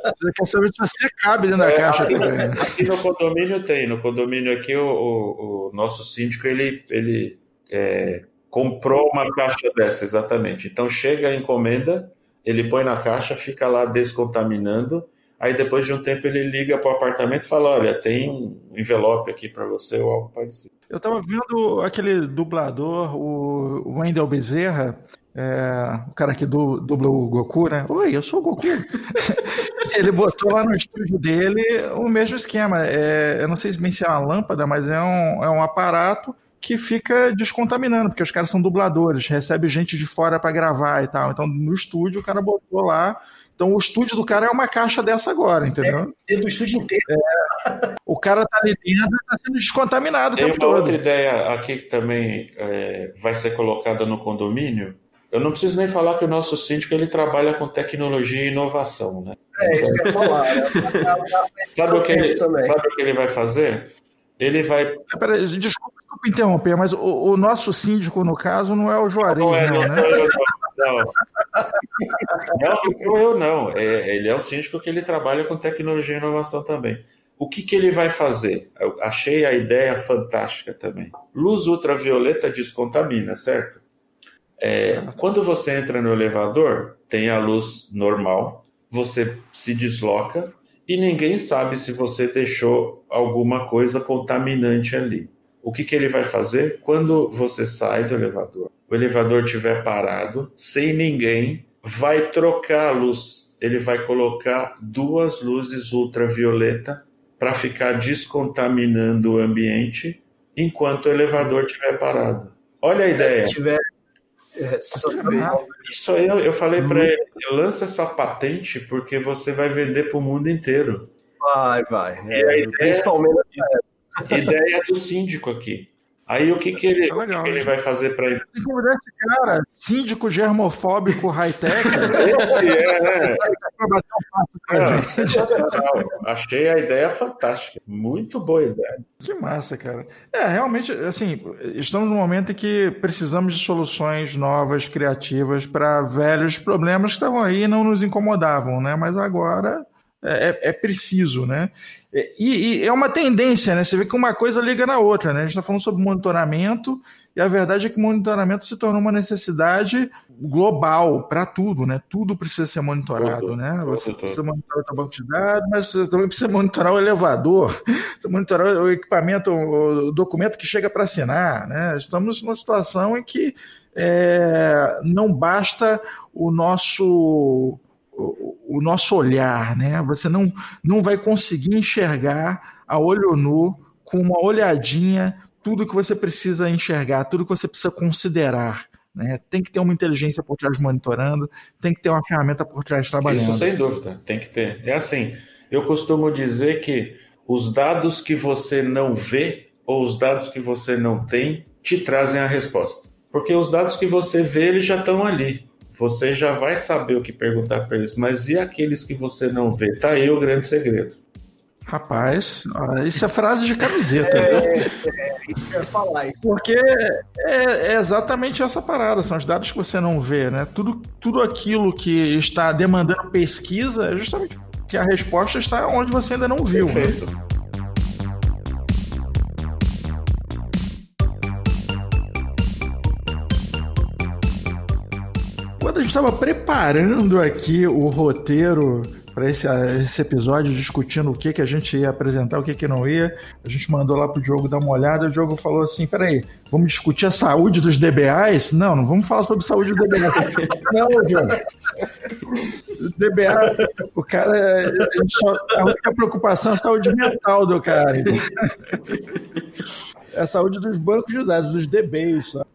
você quer saber se você cabe dentro da É, caixa aqui, também. aqui no condomínio tem. No condomínio aqui, o, o- o nosso síndico, ele, ele é, comprou uma caixa dessa, exatamente. Então, chega a encomenda, ele põe na caixa, fica lá descontaminando. Aí, depois de um tempo, ele liga para o apartamento e fala, olha, tem um envelope aqui para você ou algo parecido. Eu tava vendo aquele dublador, o Wendel Bezerra, é, o cara que du, dubla o Goku, né? Oi, eu sou o Goku. Ele botou lá no estúdio dele o mesmo esquema. É, eu não sei se é uma lâmpada, mas é um, é um aparato que fica descontaminando, porque os caras são dubladores, recebe gente de fora para gravar e tal. Então, no estúdio, o cara botou lá. Então, o estúdio do cara é uma caixa dessa agora, entendeu? Dentro do estúdio inteiro. O cara tá ali dentro e tá sendo descontaminado o Tem tempo uma todo. outra ideia aqui que também é, vai ser colocada no condomínio. Eu não preciso nem falar que o nosso síndico ele trabalha com tecnologia e inovação, né? É, isso que eu ia falar. Né? Sabe o que ele, sabe o que ele vai fazer? Ele vai. Pera, desculpa, desculpa interromper, mas o, o nosso síndico, no caso, não é o Juarez, Não, é, não, não, né? sou eu, não. Não, não, não eu, não. É, ele é um síndico que ele trabalha com tecnologia e inovação também. O que, que ele vai fazer? Eu achei a ideia fantástica também. Luz ultravioleta descontamina, certo? É, quando você entra no elevador, tem a luz normal, você se desloca e ninguém sabe se você deixou alguma coisa contaminante ali. O que, que ele vai fazer? Quando você sai do elevador, o elevador estiver parado, sem ninguém, vai trocar a luz. Ele vai colocar duas luzes ultravioleta para ficar descontaminando o ambiente enquanto o elevador estiver parado. Olha a ideia. Se tiver. É, tiver- Isso aí eu, eu falei para ele, lança essa patente porque você vai vender para o mundo inteiro. Vai, vai. A É, ideia- principalmente. Ideia do síndico aqui. Aí o que, que, ele, Tá legal, o que ele vai fazer para ele? Tem que convidar esse cara, síndico germofóbico high-tech, É, né? Achei a ideia fantástica. Muito boa ideia. Que massa, cara. É, realmente, assim, estamos num momento em que precisamos de soluções novas, criativas, para velhos problemas que estavam aí e não nos incomodavam, né? Mas agora é, é- é preciso, né? E, e é uma tendência, né? Você vê que uma coisa liga na outra, né? A gente está falando sobre monitoramento, e a verdade é que o monitoramento se tornou uma necessidade global para tudo, né? Tudo precisa ser monitorado, Tudo, né? Você tudo. precisa monitorar o banco de dados, mas você também precisa monitorar o elevador, precisa monitorar o equipamento, o documento que chega para assinar, né? Estamos numa situação em que é, não basta o nosso o, nosso olhar, né? Você não, não vai conseguir enxergar a olho nu com uma olhadinha tudo que você precisa enxergar, tudo que você precisa considerar. Né? Tem que ter uma inteligência por trás monitorando, tem que ter uma ferramenta por trás trabalhando. Isso sem dúvida, tem que ter. É assim, eu costumo dizer que os dados que você não vê ou os dados que você não tem te trazem a resposta. Porque os dados que você vê, eles já estão ali. Você já vai saber o que perguntar para eles. Mas e aqueles que você não vê? Tá aí o grande segredo. Rapaz, ó, isso é frase de camiseta. É, eu ia falar isso. Porque é, é exatamente essa parada, são os dados que você não vê, né? Tudo, tudo aquilo que está demandando pesquisa é justamente que a resposta está onde você ainda não viu. Né? Quando a gente estava preparando aqui o roteiro para esse, esse episódio, discutindo o que, que a gente ia apresentar, o que, que não ia. A gente mandou lá pro Diogo dar uma olhada. O Diogo falou assim: peraí, vamos discutir a saúde dos DBAs? Não, não vamos falar sobre saúde do DBA. não, Diogo. DBA, o cara, só, a única preocupação é a saúde mental do cara. É a saúde dos bancos de dados, dos DBs. Sabe?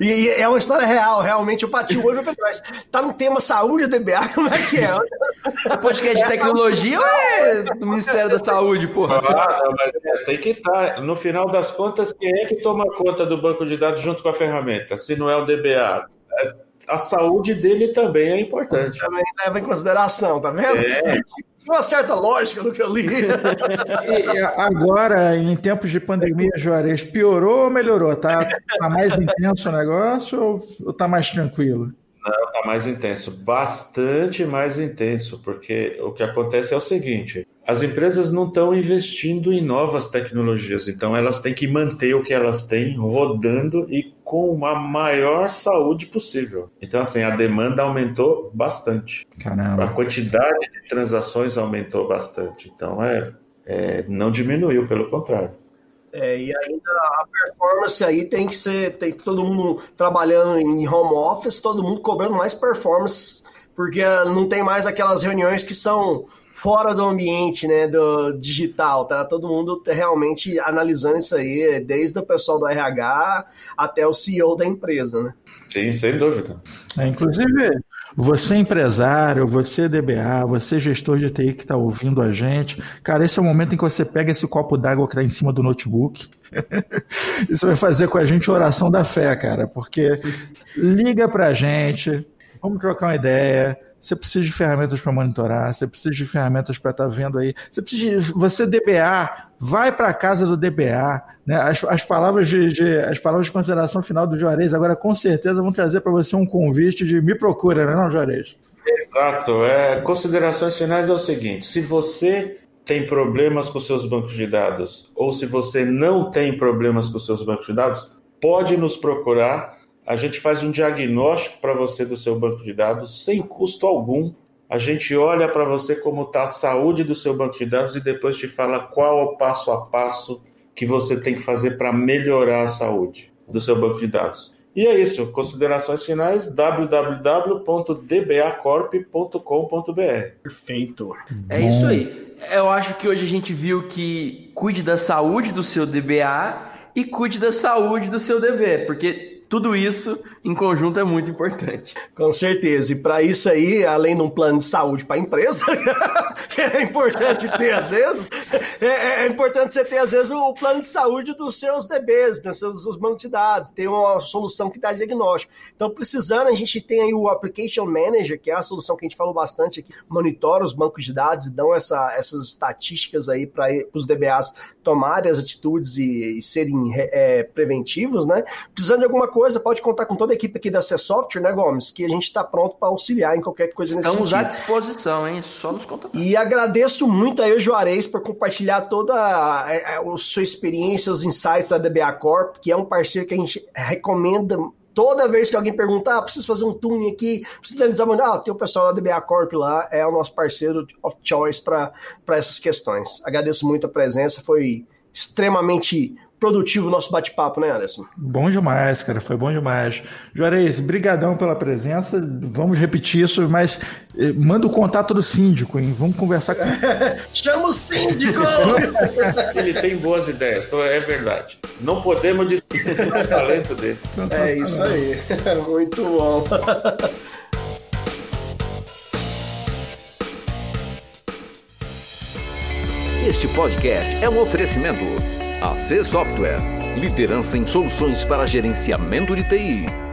E, e, é uma história real, realmente. Eu bati o olho e falei, tá no tema saúde DBA, como é que é? é podcast de tecnologia ou é do Ministério da Saúde, porra? Ah, mas tem que estar. Tá. No final das contas, quem é que toma conta do banco de dados junto com a ferramenta? Se não é o DBA. A saúde dele também é importante. Também leva em consideração, tá vendo? É uma certa lógica no que eu li. e agora, em tempos de pandemia, Juarez, piorou ou melhorou? Tá, tá mais intenso o negócio ou, ou tá mais tranquilo? Não, tá mais intenso, bastante mais intenso, porque o que acontece é o seguinte: as empresas não estão investindo em novas tecnologias, então elas têm que manter o que elas têm rodando e com a maior saúde possível. Então, assim, a demanda aumentou bastante. Caramba. A quantidade de transações aumentou bastante. Então, é, é não diminuiu, pelo contrário. É, e ainda a performance aí tem que ser, tem todo mundo trabalhando em home office, todo mundo cobrando mais performance, porque não tem mais aquelas reuniões que são fora do ambiente, né, do digital, tá? Todo mundo realmente analisando isso aí, desde o pessoal do RH até o CEO da empresa, né? Sim, sem dúvida. É, inclusive, você empresário, você DBA, você gestor de TI que está ouvindo a gente, cara, esse é o momento em que você pega esse copo d'água que está em cima do notebook. Isso vai fazer com a gente oração da fé, cara, porque liga pra gente, vamos trocar uma ideia. Você precisa de ferramentas para monitorar, você precisa de ferramentas para estar tá vendo aí. Você precisa de, você DBA, vai para a casa do DBA. Né? As, as, palavras de, de, as palavras de consideração final do Juarez agora com certeza vão trazer para você um convite de me procura, não, é não Juarez? Exato. É, considerações finais é o seguinte: se você tem problemas com seus bancos de dados ou se você não tem problemas com seus bancos de dados, pode nos procurar a gente faz um diagnóstico para você do seu banco de dados sem custo algum. A gente olha para você como está a saúde do seu banco de dados e depois te fala qual é o passo a passo que você tem que fazer para melhorar a saúde do seu banco de dados. E é isso. Considerações finais: www.dbacorp.com.br. Perfeito. É Bom. isso aí. Eu acho que hoje a gente viu que cuide da saúde do seu DBA e cuide da saúde do seu DB, porque tudo isso em conjunto é muito importante. Com certeza. E para isso aí, além de um plano de saúde para a empresa, é importante ter às vezes, é, é, é, importante você ter às vezes o plano de saúde dos seus DBs, dos seus, bancos de dados, ter uma solução que dá diagnóstico. Então, precisando, a gente tem aí o Application Manager, que é a solução que a gente falou bastante aqui, monitora os bancos de dados e dão essa, essas estatísticas aí para os DBAs tomarem as atitudes e, e serem é, preventivos, né? Precisando de alguma coisa, pode contar com toda a equipe aqui da C Software, né, Gomes? Que a gente está pronto para auxiliar em qualquer coisa Estamos nesse sentido. Estamos à disposição, hein? Só nos contatar. E agradeço muito aí o Juarez por compartilhar toda a, a, a sua experiência, os insights da DBA Corp, que é um parceiro que a gente recomenda toda vez que alguém perguntar, ah, preciso fazer um tuning aqui, preciso analisar, ah, tem o pessoal da DBA Corp lá, é o nosso parceiro of choice para essas questões. Agradeço muito a presença, foi extremamente produtivo o nosso bate-papo, né, Anderson? Bom demais, cara, foi bom demais. Juarez, brigadão pela presença, vamos repetir isso, mas eh, manda o contato do síndico, hein? Vamos conversar com Chama o síndico! Ele tem boas ideias, então é verdade. Não podemos discutir o talento dele. É isso aí, muito bom. Este podcast é um oferecimento AC Software, liderança em soluções para gerenciamento de TI.